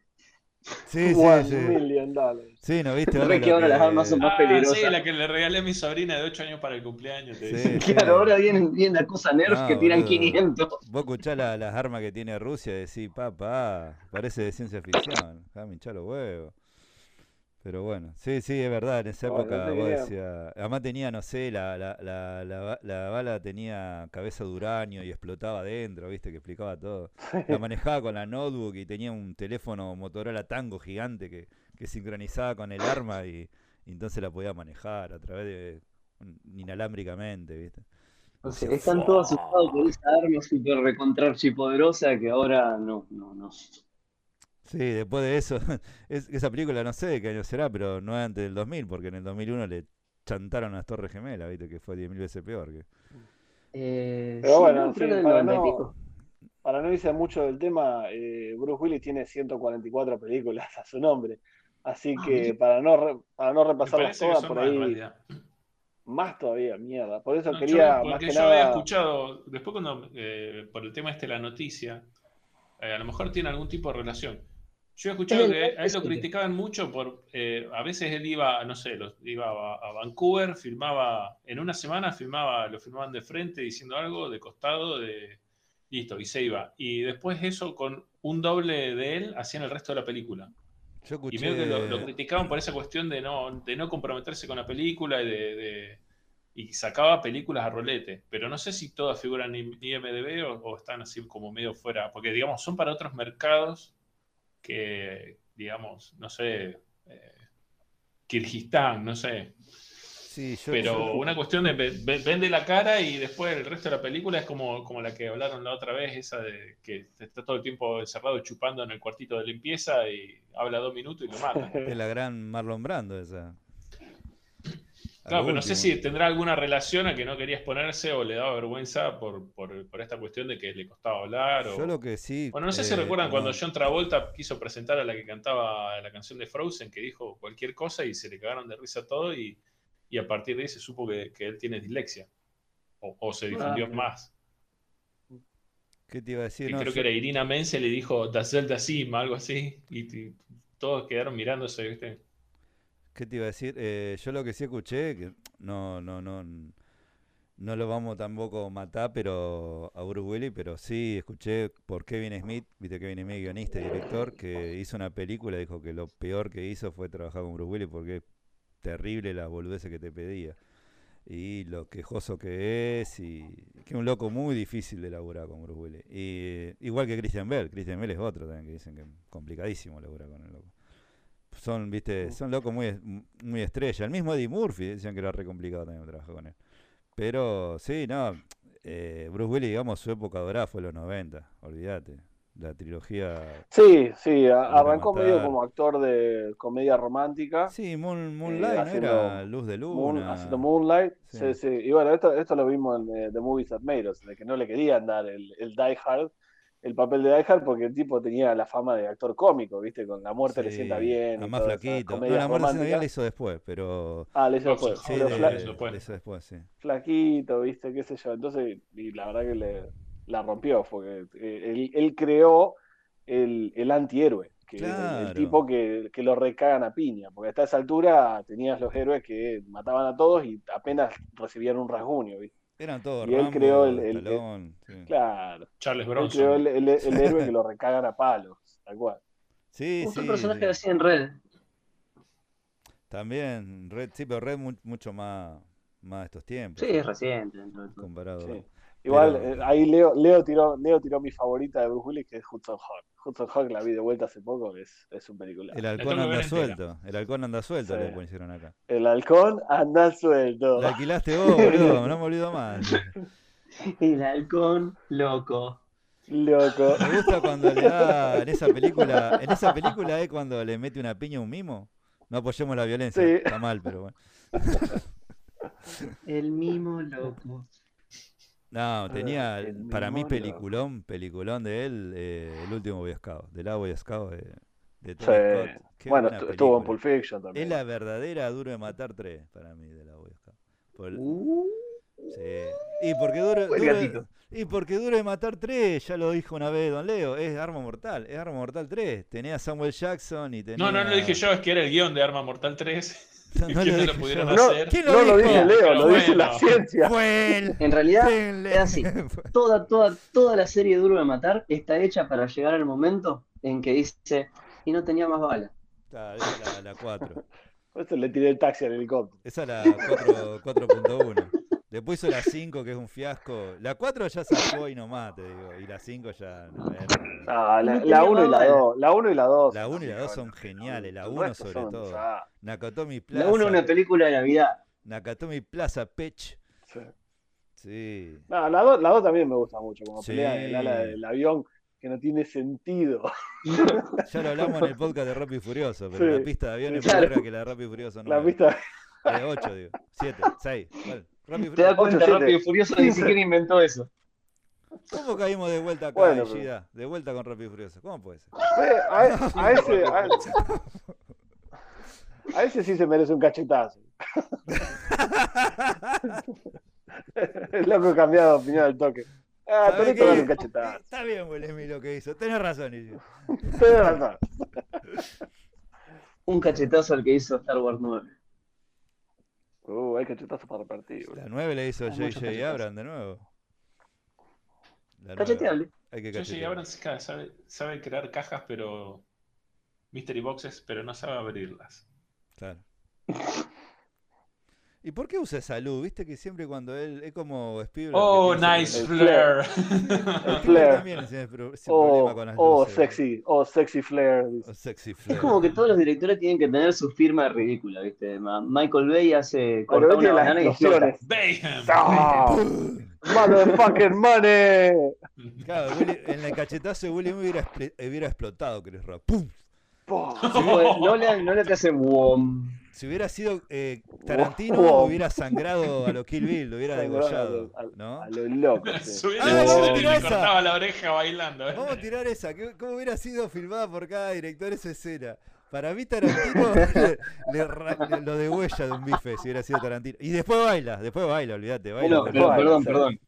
Sí, <laughs> sí, One sí. million dollars. Sí, ¿no viste? Lo que ahora las armas son más Ah, peligrosas. sí, la que le regalé a mi sobrina de 8 años para el cumpleaños. Te Sí, dice. sí. Claro, ahora vienen, vienen la cosa nerf No, que tiran boludo. 500. Vos escuchás la- las armas que tiene Rusia y decís, papá, parece de ciencia ficción. Déjame hinchar los huevos. Pero bueno, sí, sí, es verdad, en esa época no vos decías, además tenía, no sé, la, la, la, la, ba- la bala tenía cabeza de uranio y explotaba adentro, viste, que explicaba todo. La <laughs> manejaba con la notebook y tenía un teléfono Motorola Tango gigante que, que sincronizaba con el arma y, y entonces la podía manejar a través de inalámbricamente, viste. O sea, están todos asustados por esa arma super recontra archipoderosa que ahora no, no, no. Sí, después de eso, <laughs> es- esa película no sé de qué año será, pero no es antes del 2000, porque en el 2001 le chantaron las Torres Gemelas, viste, que fue 10.000 veces peor. Que... Eh, Pero sí, bueno, no, sí, para 90 y no-. Para no irse mucho del tema, eh, Bruce Willis tiene 144 películas a su nombre. Así Ah, que para no, re- para no repasarlas todas, por más ahí, realidad. más todavía, mierda. Por eso No, yo- quería, más porque que yo había escuchado, después cuando, eh, por el tema este de la noticia, eh, a lo mejor tiene algún tipo de relación. Yo he escuchado que a él lo criticaban mucho por, eh, a veces él iba, no sé, lo- iba a, a Vancouver, filmaba, en una semana filmaba, lo filmaban de frente diciendo algo, de costado, de listo, y se iba. Y después eso con un doble de él hacían el resto de la película. Yo Y escuché... medio que lo, lo criticaban por esa cuestión de no, de no comprometerse con la película y de, de- y sacaba películas a rolete. Pero no sé si todas figuran en IMDB o, o están así como medio fuera. Porque, digamos, son para otros mercados que, digamos, no sé, eh, Kirguistán, no sé. Sí, yo, Pero yo- una cuestión de ve- ve- vende la cara y después el resto de la película es como, como la que hablaron la otra vez, esa de que está todo el tiempo encerrado chupando en el cuartito de limpieza y habla dos minutos y lo matan. <laughs> es la gran Marlon Brando esa. Claro, pero no sé si tendrá alguna relación a que no quería exponerse o le daba vergüenza por, por- por esta cuestión de que le costaba hablar. O... Yo lo que sí... Bueno, no sé si eh, recuerdan cuando. John Travolta quiso presentar a la que cantaba la canción de Frozen, que dijo cualquier cosa y se le cagaron de risa todo y, y a partir de ahí se supo que, que él tiene dislexia. O, o se difundió Ah, más. ¿Qué te iba a decir? Que No, creo yo- que era Irina Mense le dijo Das Zelda Sim, algo así, y, y todos quedaron mirándose, ¿viste? ¿Qué te iba a decir? Eh, yo lo que sí escuché, que no, no, no, no lo vamos tampoco a matar, pero a Bruce Willis, pero sí escuché por Kevin Smith, viste Kevin Smith, guionista y director, que hizo una película, dijo que lo peor que hizo fue trabajar con Bruce Willis porque es terrible la boludez que te pedía. Y lo quejoso que es, y que es un loco muy difícil de laburar con Bruce Willis. Y, eh, igual que Christian Bell, Christian Bell es otro también que dicen que es complicadísimo laburar con el loco son, viste, son locos muy, muy estrella. El mismo Eddie Murphy decían que era re complicado también trabajar con él. Pero sí, no, eh, Bruce Willis, digamos, su época dorada fue los 90, olvídate. La trilogía. Sí, sí, arrancó medio como actor de comedia romántica. Sí, Moon, Moonlight, ¿no haciendo era Luz de Moon- Luna. haciendo Moonlight. Sí. Sí, sí. Y bueno, esto, esto lo vimos en eh, The Movies That Made Us, de que no le querían dar el, el Die Hard, el papel de Die Hard, porque el tipo tenía la fama de actor cómico, ¿viste? Con la muerte le sienta bien. todas esas flaquito. No, la muerte le sienta bien la románticas. hizo después, pero. Ah, le hizo después. Sí, Pero fla- después. le hizo después, sí. flaquito, ¿viste? ¿Qué sé yo? Entonces, y la verdad que le, la rompió, porque eh, él, él creó el, el antihéroe, que el- tipo que, que lo recagan a piña, porque hasta esa altura tenías los héroes que mataban a todos y apenas recibían un rasguño, ¿viste? Eran todos Y él Rambo, creó el- el- Stallone, sí. Claro, Charles él creó Bronson. el, el- el héroe que lo recagan a palos, tal cual. Sí, Otro sí, personaje sí. así en red. También, Red, sí, pero Red mu- mucho más, más de estos tiempos. Sí, es reciente dentro de todo. Comparado. Sí. Igual, Pero- eh, ahí Leo, Leo, tiró, Leo tiró mi favorita de Bruce Willis, que es Hudson Hawk. Hudson Hawk la vi de vuelta hace poco, es, es un película. El halcón anda entera. suelto. El halcón anda suelto, Sí. le pusieron acá. El halcón anda suelto. La alquilaste vos, boludo. <laughs> No me olvido más. El halcón loco. Loco. Me gusta cuando le da en esa película. En esa película es cuando le mete una piña a un mimo. No apoyemos la violencia. Sí. Está mal, pero bueno. El mimo loco. No, tenía el para mí peliculón, peliculón de él, eh, el último Boy Scout, del la Boy Scout de, de Sí. Scott. Qué Bueno, estuvo en. Pulp Fiction también. Es la verdadera Duro de Matar 3 para mí de la Boy Scout. Por Uh, Sí. Y porque duro, duro- y porque duro de matar 3, ya lo dijo una vez Don Leo, es Arma Mortal, es Arma Mortal 3. Tenía a Samuel Jackson y tenía. No, no lo dije yo, es que era el guion de Arma Mortal 3. No, lo lo dije pudieron yo. No, hacer. ¿Quién No lo dijo? dice Leo, Pero lo dice la ciencia. En realidad, es así. <laughs> toda, toda, toda la serie Duro de Matar está hecha para llegar al momento en que dice, y no tenía más bala. Está, esa es la, la 4. Por eso le tiré el taxi al helicóptero. Esa es la 4 4.1. Después hizo la 5, que es un fiasco. La 4 ya sacó y nomás, te digo. Y la 5 ya. no, Ah, la, No tenía la 1 y la bala. 2. La 1 y la 2. La 1 y la 2 son geniales. La El 1 resto sobre son todo. Nakatomi La Plaza. uno es una película de Navidad. Nakatomi Plaza Pech. Sí. Sí. No, la 2 la dos también me gusta mucho, como Sí. pelea en el ala del avión, que no tiene sentido. Ya lo hablamos en el podcast de Rápido y Furioso, pero Sí, la pista de avión es más claro. que la de Rápido y Furioso. La 9. pista. Eh, 8, digo. 7, 6. Rápido y Te Furioso. cuenta. Rápido y Furioso ni siquiera inventó eso. ¿Cómo caímos de vuelta acá, Bueno, en Gida? De vuelta con Rápido y Furioso. ¿Cómo puede ser? Ve, A, a ese. A, <laughs> a ese sí se merece un cachetazo. <laughs> El loco cambiado de opinión al toque. Ah, ¿Sabés Torito qué? dale un cachetazo. Está bien, Smith, lo que hizo. Tenés razón, Isi. Tenés razón. Un cachetazo al que hizo Star Wars 9. Uh, hay cachetazo para repartir. La 9 le hizo J.J. Abrams de nuevo. Cacheteable. Hay que cachetear. Abrams ca- sabe, sabe crear cajas, pero. Mystery boxes, pero no sabe abrirlas. Claro. <laughs> ¿Y por qué usa esa luz? Viste que siempre cuando él es como Spielberg. Oh, nice el flare. Flare. también ese problema Oh, con las oh, luces. sexy. Oh, sexy flare. Oh, sexy Es flare. como que todos los directores tienen que tener su firma ridícula, ¿viste? Michael Bay hace corta una banana y explota. Bam. <laughs> Motherfucking money. Claro, Willy- en el cachetazo de William hubiera, hubiera explotado Chris Rock. ¡Pum! Po. Pues, Nolan, Nolan te hace wom. Si hubiera sido eh, Tarantino, <laughs> Wow. hubiera sangrado a lo Kill Bill, lo hubiera degollado. A, ¿no? a lo loco. <laughs> sí. Ah, vamos a tirar le esa. cortaba la oreja bailando. ¿eh? Vamos a tirar esa. ¿qué- ¿Cómo hubiera sido filmada por cada director esa escena? Para mí Tarantino <laughs> le, le ra- le- lo degüella de un bife si hubiera sido Tarantino. Y después baila, después baila, olvídate, baila. Bueno, con- pero, Vale, perdón, perdón.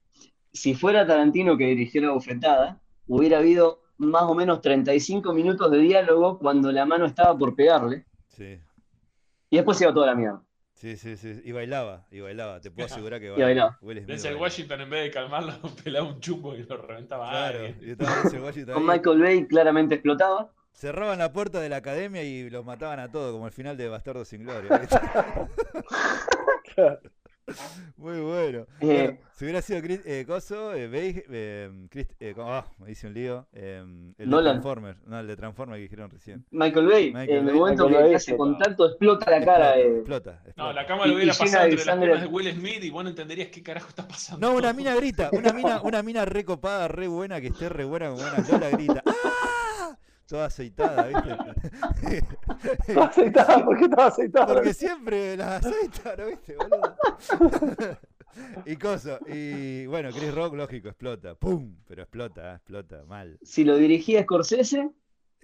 Si fuera Tarantino que dirigió la bofetada, hubiera habido más o menos 35 minutos de diálogo cuando la mano estaba por pegarle Sí, y después se iba toda la mierda. sí, sí, sí. Y bailaba, y bailaba. Te puedo asegurar que <laughs> bailaba. Will Smith Denzel. Washington, en vez de calmarlo, <laughs> pelaba un chumbo y lo reventaba a Claro, y estaba Washington Con ahí. Michael Bay claramente explotaba. Cerraban la puerta de la academia y los mataban a todos, como el final de Bastardo sin Gloria. <laughs> <laughs> Muy bueno. Eh, Bueno, si hubiera sido Chris, eh, Coso, eh, Bay- eh, Chris- eh, ¿cómo- ah, me hice un lío. eh, el de Nolan. Transformers, no, el de Transformers que dijeron recién. Michael Bay, Michael en el Bay. momento Michael Bay que hace explotaba. contacto explota la cara Explota, de... explota, No, la cámara lo hubiera pasado de entre las sangre. piernas de Will Smith y vos no entenderías qué carajo está pasando. No, una mina grita, una mina, una mina re copada, re buena, que esté re buena como una Lola grita. ¡Ah! <laughs> Toda aceitada, ¿viste? <laughs> Estaba aceitada, ¿por qué estaba aceitada? Porque siempre las aceitan, ¿no viste, boludo? <laughs> y coso, y bueno, Chris Rock, lógico, explota. ¡Pum! Pero explota, explota, mal. Si lo dirigía Scorsese,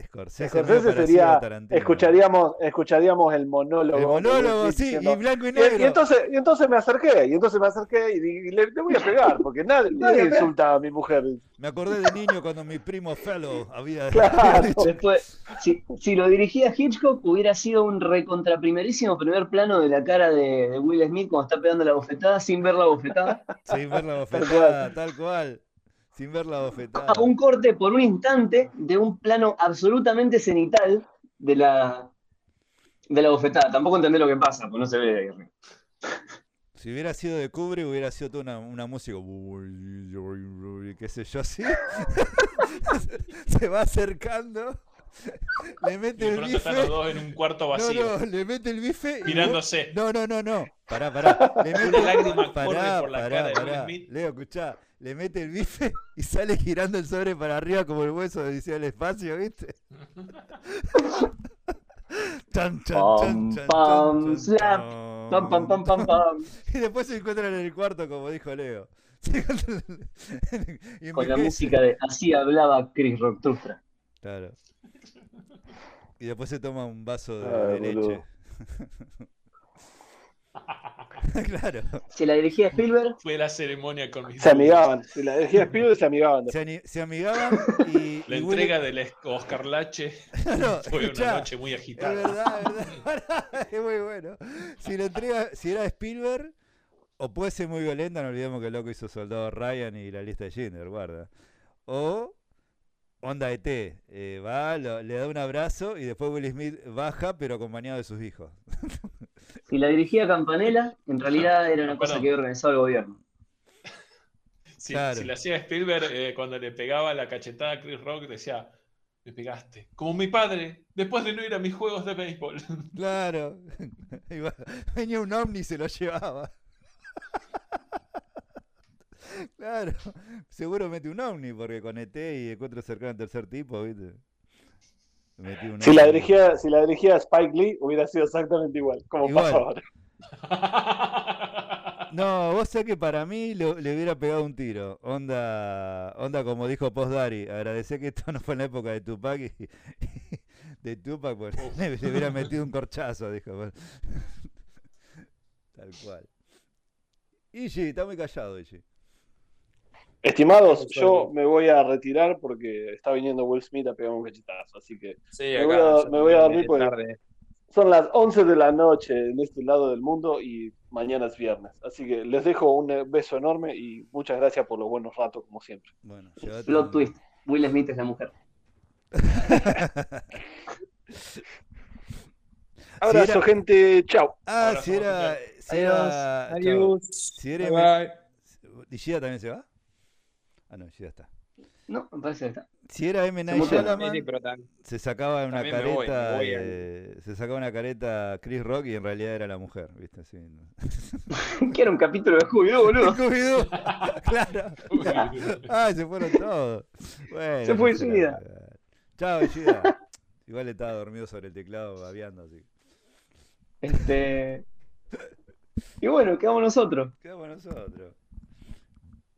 Scorsese, sería, escucharíamos, escucharíamos el monólogo. El monólogo, sí, diciendo- y blanco y negro. y entonces, y entonces me acerqué, y entonces me acerqué y, le, le voy a pegar, porque nadie, <laughs> nadie insulta a mi mujer. Me acordé de niño cuando mi primo Fellow había... <laughs> <laughs> Claro. después, si, si lo dirigía Hitchcock, hubiera sido un recontraprimerísimo primer plano de la cara de, de Will Smith cuando está pegando la bofetada sin ver la bofetada. Sin ver la bofetada, tal cual. Sin ver la bofetada. a un corte por un instante de un plano absolutamente cenital de la, de la bofetada. Tampoco entendés lo que pasa, pues no se ve de ahí. Si hubiera sido de Kubrick, hubiera sido toda una, una música. qué sé yo, así. <laughs> Se va acercando. <laughs> Le Y mete de el pronto están bife. los dos en un cuarto No, vacío, no, le mete el bife. y mirándose. No, no, no, no. Pará, pará. Le <laughs> mete... Una lágrima pará, corre por la pará, cara de Will pará. Smith. Leo, escuchá. Le mete el bife y sale girando el sobre para arriba como el hueso de Odisea del Espacio, ¿viste? <laughs> Chan, chan, Pam, chan, chan, pam. Pam, pam, pam, pam, pam. Y después se encuentran en el cuarto, como dijo Leo. Y Con la música de Así hablaba Chris Rock Trufra. Claro. Y después se toma un vaso de, Ay, de boludo. leche. <laughs> claro. Si la dirigía Spielberg, Fue la ceremonia con mis Se amigaban. Si la dirigía Spielberg, se amigaban. Se, amigaban <laughs> y. La y entrega del es- Oscar Lache <laughs> No, fue escuchá, una noche muy Es agitada. verdad, es verdad. es muy bueno. Si la entrega, si era Spielberg, o puede ser muy violenta, no olvidemos que el loco hizo Soldado Ryan y la lista de Schindler, guarda. O onda ET, eh, va, lo- le da un abrazo y después Will Smith baja, pero acompañado de sus hijos. <laughs> si la dirigía Campanella, en realidad <laughs> era una cosa Perdón. que había organizado el gobierno. <laughs> Si, Claro. si le hacía Spielberg, eh, cuando le pegaba la cachetada a Chris Rock, decía, me pegaste. Como mi padre, después de no ir a mis juegos de béisbol. Claro. Venía un ovni y se lo llevaba. <laughs> Claro, seguro mete un ovni porque con ET y encuentro cercano al tercer tipo, ¿viste? Metí un Si la ovni. dirigía, si la dirigía Spike Lee, hubiera sido exactamente igual. Como Igual. pasa ahora. <laughs> No, vos sabés que para mí lo- le hubiera pegado un tiro. Onda, onda como dijo Post Dari, agradecer que esto <laughs> no fue en la época de Tupac y, de Tupac, pues le, le hubiera metido un corchazo, dijo. bueno. Tal cual. Ichi, está muy callado, Ichi. Estimados, yo me voy a retirar porque está viniendo Will Smith a pegar un cachetazo. Así que Sí, Me acá. voy a- me voy a dormir porque- tarde. son las 11 de la noche en este lado del mundo y mañana es viernes. Así que les dejo un beso enorme y muchas gracias por los buenos ratos, como siempre. Bueno, Plot twist. Will Smith es la mujer. <laughs> Abrazo, era- gente. Chao. Ah, Abrazo, si era. Si era. chao. Adiós. Si era. Bye, bye. ¿Y Gida también se va? Ah, no, Gida está. No, me parece que está. Si era M. Night. Shyamalan, Sí, se sacaba una También me voy, careta. voy eh, se sacaba una careta Chris Rock y en realidad era la mujer, ¿viste? Sí, no. <laughs> que era un capítulo de Scooby-Doo, <laughs> boludo. Scooby-Doo, <laughs> claro. Ah, se fueron todos. Bueno, Se fue Gida. Chao, Gida. Igual estaba dormido sobre el teclado, babeando así. Este. Y bueno, quedamos nosotros. Quedamos nosotros.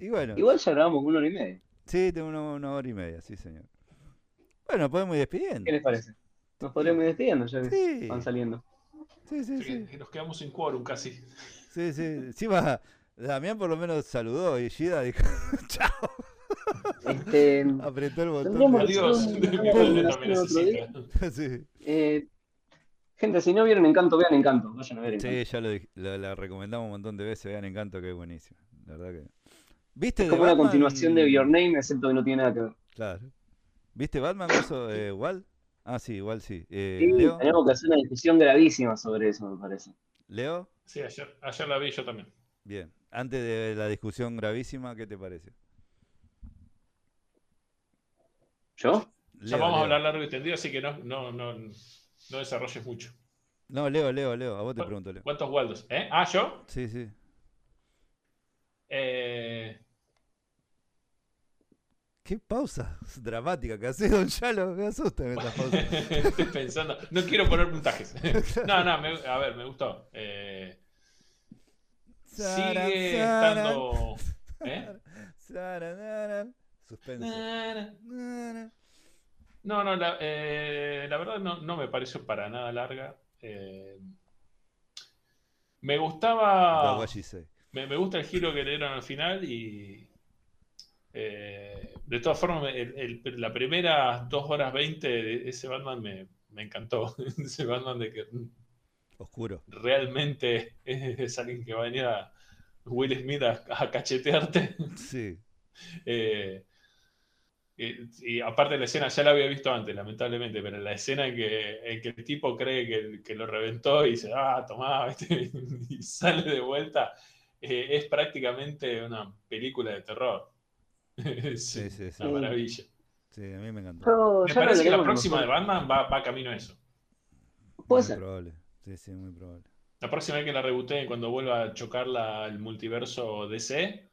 Y bueno, Igual ya grabamos una hora y media. sí, tengo una, una hora y media, sí, señor. Bueno, podemos ir despidiendo. ¿Qué les parece? Nos podremos ir despidiendo ya que Sí, van saliendo. sí, sí, sí. que Nos quedamos sin quórum casi. Sí, sí. Encima, Damián por lo menos saludó y Gida dijo, <laughs> chao. Este, Apretó el botón. Adiós. <laughs> <laughs> sí. eh, gente, si no vieron Encanto, vean Encanto. Vayan a ver Encanto. Sí, ya lo, lo- la recomendamos un montón de veces. Vean Encanto, que es buenísimo. La verdad que. ¿Viste Es como una Batman? continuación de Your Name, excepto que no tiene nada que ver. Claro. ¿Viste Batman eso, eh, Wal? Ah, sí, igual sí. Eh, Sí, ¿Leo? tenemos que hacer una discusión gravísima sobre eso, me parece. ¿Leo? Sí, ayer, ayer la vi yo también. Bien. Antes de la discusión gravísima, ¿qué te parece? ¿Yo? Ya Leo, vamos a hablar largo y tendido, así que no, no, no, no desarrolles mucho. No, Leo, Leo, Leo. A vos te ¿Cu- pregunto, Leo. ¿Cuántos Waldos? ¿Eh? Ah, ¿yo? Sí, sí. Eh, ¿Qué pausa <laughs> dramática que haces, Don Yalo? Me asustan estas pausas. <laughs> Estoy pensando. No quiero poner puntajes. <laughs> No, no, me- a ver, me gustó. Eh, Saran, sigue saran, estando. ¿Eh? saran. Suspenso. No, no, la, eh, la verdad no, no me pareció para nada larga. Eh, me gustaba. Me, me gusta el giro que le dieron al final y. eh, de todas formas, el- el- la primera 2 horas 20 de ese Batman me, me encantó. <laughs> Ese Batman de que Oscuro. realmente es, <laughs> es alguien que va a venir a Will Smith a, a cachetearte. Sí. <laughs> Eh, y, y aparte la escena ya la había visto antes, lamentablemente, pero la escena en que, en que el tipo cree que, que lo reventó y dice, ah, tomá, y sale de vuelta, eh, es prácticamente una película de terror. <laughs> es Sí, sí, sí. una maravilla. Sí, a mí me encantó. Yo, Me parece que la próxima de. Batman va, va camino a eso. Puede muy ser. probable. Sí, sí, muy probable. La próxima vez que la reboteen, cuando vuelva a chocar la, el multiverso DC,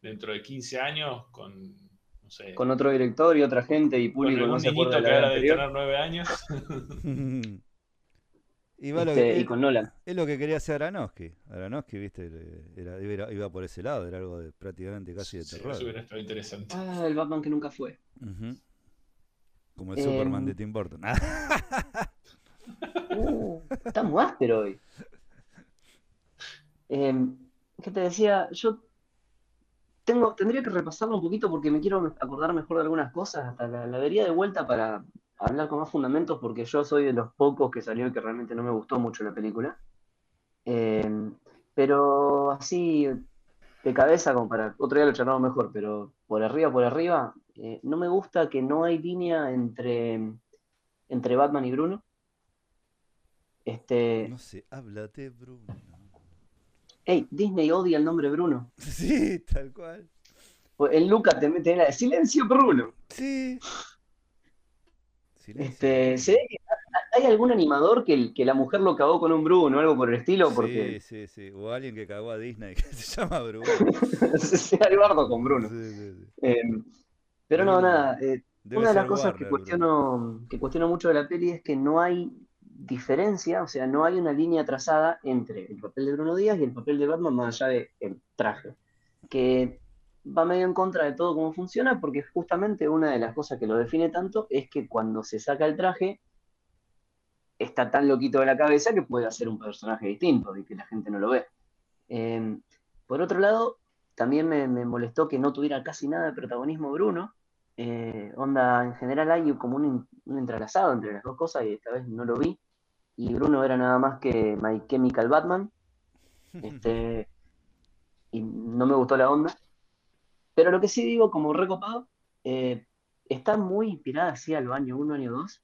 dentro de 15 años, con, no sé, Con otro director y otra gente y con público no se niñito que de la ahora anterior. tener 9 años. <laughs> <laughs> y va lo Este, que, y con Nolan. es lo que quería hacer Aronofsky. Aronofsky, viste, era- iba, por ese lado, era algo de, prácticamente casi de Sí, terror. eso hubiera estado interesante. Ah, el Batman que nunca fue. Como el Em. Superman de Tim Burton. <laughs> Uh, estamos áspero hoy. Eh, ¿Qué te decía? Yo tengo, tendría que repasarlo un poquito porque me quiero acordar mejor de algunas cosas. Hasta la, la vería de vuelta para hablar con más fundamentos porque yo soy de los pocos que salió y que realmente no me gustó mucho la película. Eh, pero así de cabeza, como para otro día lo charlamos mejor, pero por arriba, por arriba, eh, no me gusta que no hay línea entre, entre Batman y Bruno. Este, No sé, háblate, Bruno. hey, Disney odia el nombre Bruno. <laughs> Sí, tal cual. Pues En Lucas te meten la de silencio Bruno. Sí. Silencio. Este, se ve que hay algún animador que, que la mujer lo cagó con un Bruno o algo por el estilo, porque Sí, sí, sí. O alguien que cagó a Disney <laughs> que se llama Bruno. <laughs> el bardo con Bruno. Sí, sí, sí. Eh, pero no, nada. eh, Una de las cosas Warner, que Bruno. cuestiono, que cuestiono mucho de la peli es que no hay diferencia, o sea, no hay una línea trazada entre el papel de Bruno Díaz y el papel de Batman más allá del traje, que va medio en contra de todo cómo funciona, porque justamente una de las cosas que lo define tanto es que cuando se saca el traje está tan loquito de la cabeza que puede hacer un personaje distinto y que la gente no lo ve. Eh, por otro lado, también me, me molestó que no tuviera casi nada de protagonismo Bruno, eh, onda, en general hay como un, un entrelazado entre las dos cosas y esta vez no lo vi. Y Bruno era nada más que My Chemical Batman. <laughs> Este, y no me gustó la onda. Pero lo que sí digo, como recopado, eh, está muy inspirada así a los años 1, año 2.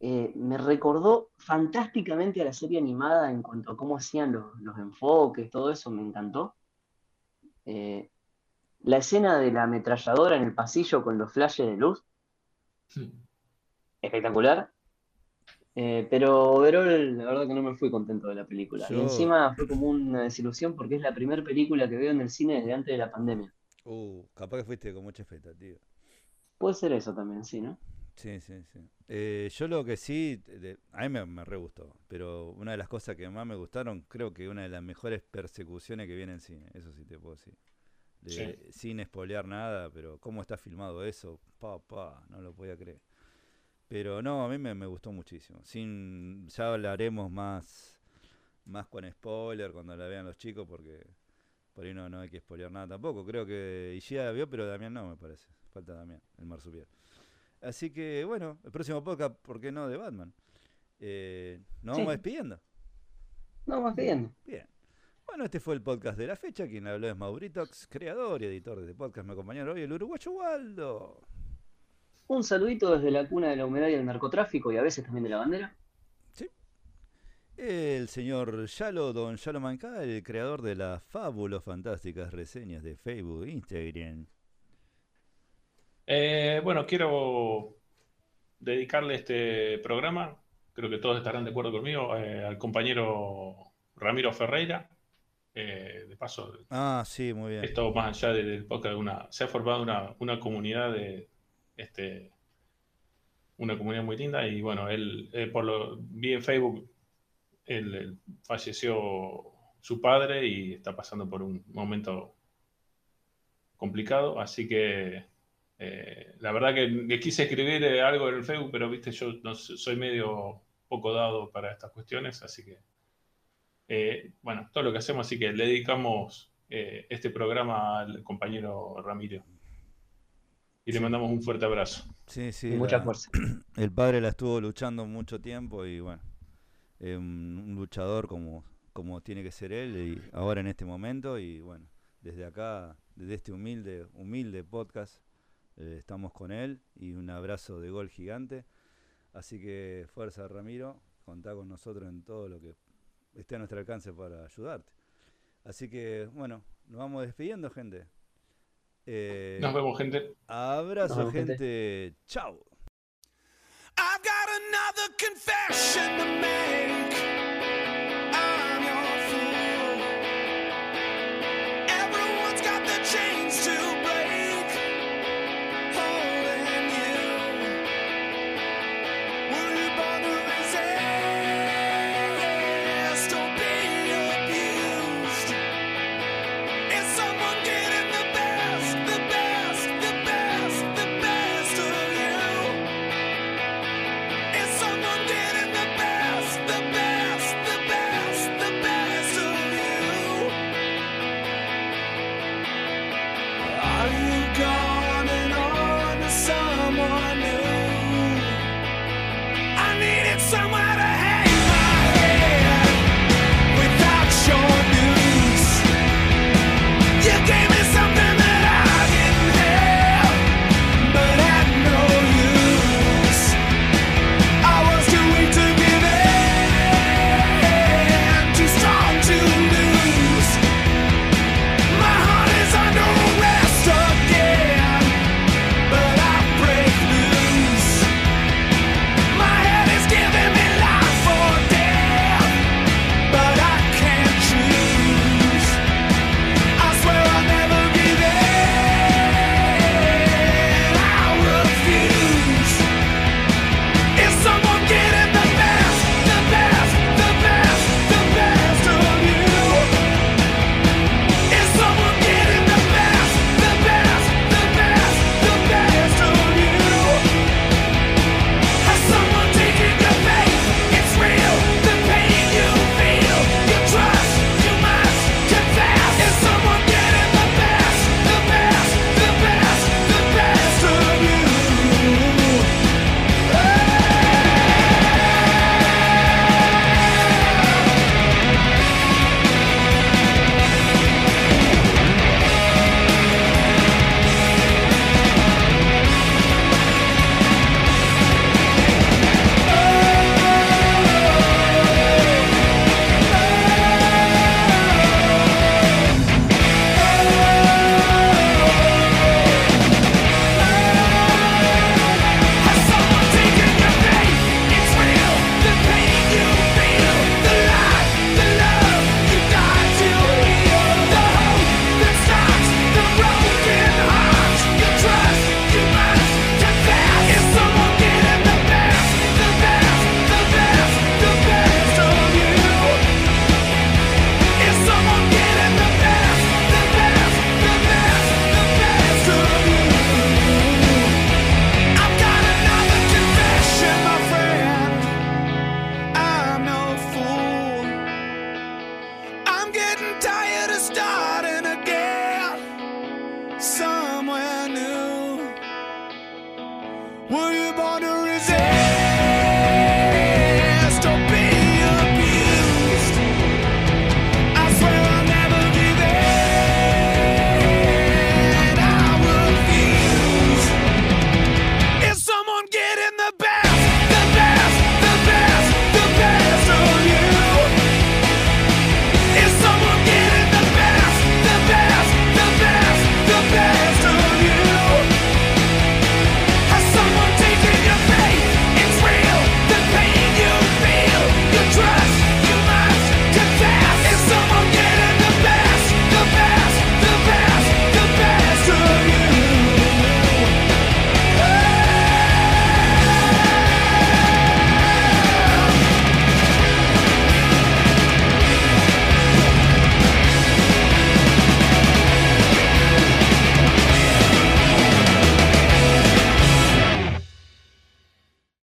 Eh, me recordó fantásticamente a la serie animada en cuanto a cómo hacían los, los enfoques, todo eso me encantó. Eh, la escena de la ametralladora en el pasillo con los flashes de luz, espectacular. Eh, pero overall, la verdad que no me fui contento de la película. Y encima fue como una desilusión porque es la primera película que veo en el cine desde antes de la pandemia. Uh, capaz que fuiste con mucha expectativa. Puede ser eso también, sí, ¿no? Sí, sí, sí. Eh, yo lo que sí, de- a mí me, me re gustó, pero una de las cosas que más me gustaron, creo que una de las mejores persecuciones que viene en cine, eso sí te puedo decir. De- Sí. Sin espolear nada, pero cómo está filmado eso, pa, pa, no lo podía creer. Pero no, a mí me, me gustó muchísimo. Sin, ya hablaremos más, más con spoiler cuando la vean los chicos, porque por ahí no, no hay que spoilear nada tampoco. Creo que Ishida la vio, pero Damián no, me parece. Falta Damián, el marsupial. Así que bueno, el próximo podcast, ¿por qué no? De Batman. Eh, nos Sí. vamos despidiendo. No, más bien. Bien. Bueno, este fue el podcast de la fecha. Quien habló es Mauritox, creador y editor de este podcast. Me acompañaron hoy el uruguayo Waldo. Un saludito desde la cuna de la humedad y el narcotráfico y a veces también de la bandera. El señor Yalo, don Yalo Mancá, el creador de las fábulos fantásticas reseñas de Facebook e Instagram. Eh, bueno, quiero dedicarle este programa, creo que todos estarán de acuerdo conmigo, eh, al compañero Ramiro Ferreira. Eh, de paso, Ah, sí, muy bien. esto más allá de- del podcast, una, se ha formado una, una comunidad de este, una comunidad muy linda y bueno, él eh, por lo vi en Facebook, él, él falleció su padre y está pasando por un momento complicado, así que eh, la verdad que le quise escribir eh, algo en el Facebook, pero viste, yo no soy medio poco dado para estas cuestiones, así que eh, bueno, todo lo que hacemos, así que le dedicamos eh, este programa al compañero Ramiro. Y le mandamos un fuerte abrazo. Sí, sí. y mucha la- fuerza. <clears throat> El padre la estuvo luchando mucho tiempo y bueno, eh, un, luchador como, como tiene que ser él y ahora en este momento y bueno, desde acá, desde este humilde, humilde podcast, eh, estamos con él y un abrazo de gol gigante. Así que fuerza Ramiro, contá con nosotros en todo lo que esté a nuestro alcance para ayudarte. Así que bueno, nos vamos despidiendo gente. Eh, Nos vemos, gente. Abrazo vemos, gente. gente. Chao. Another confession to make.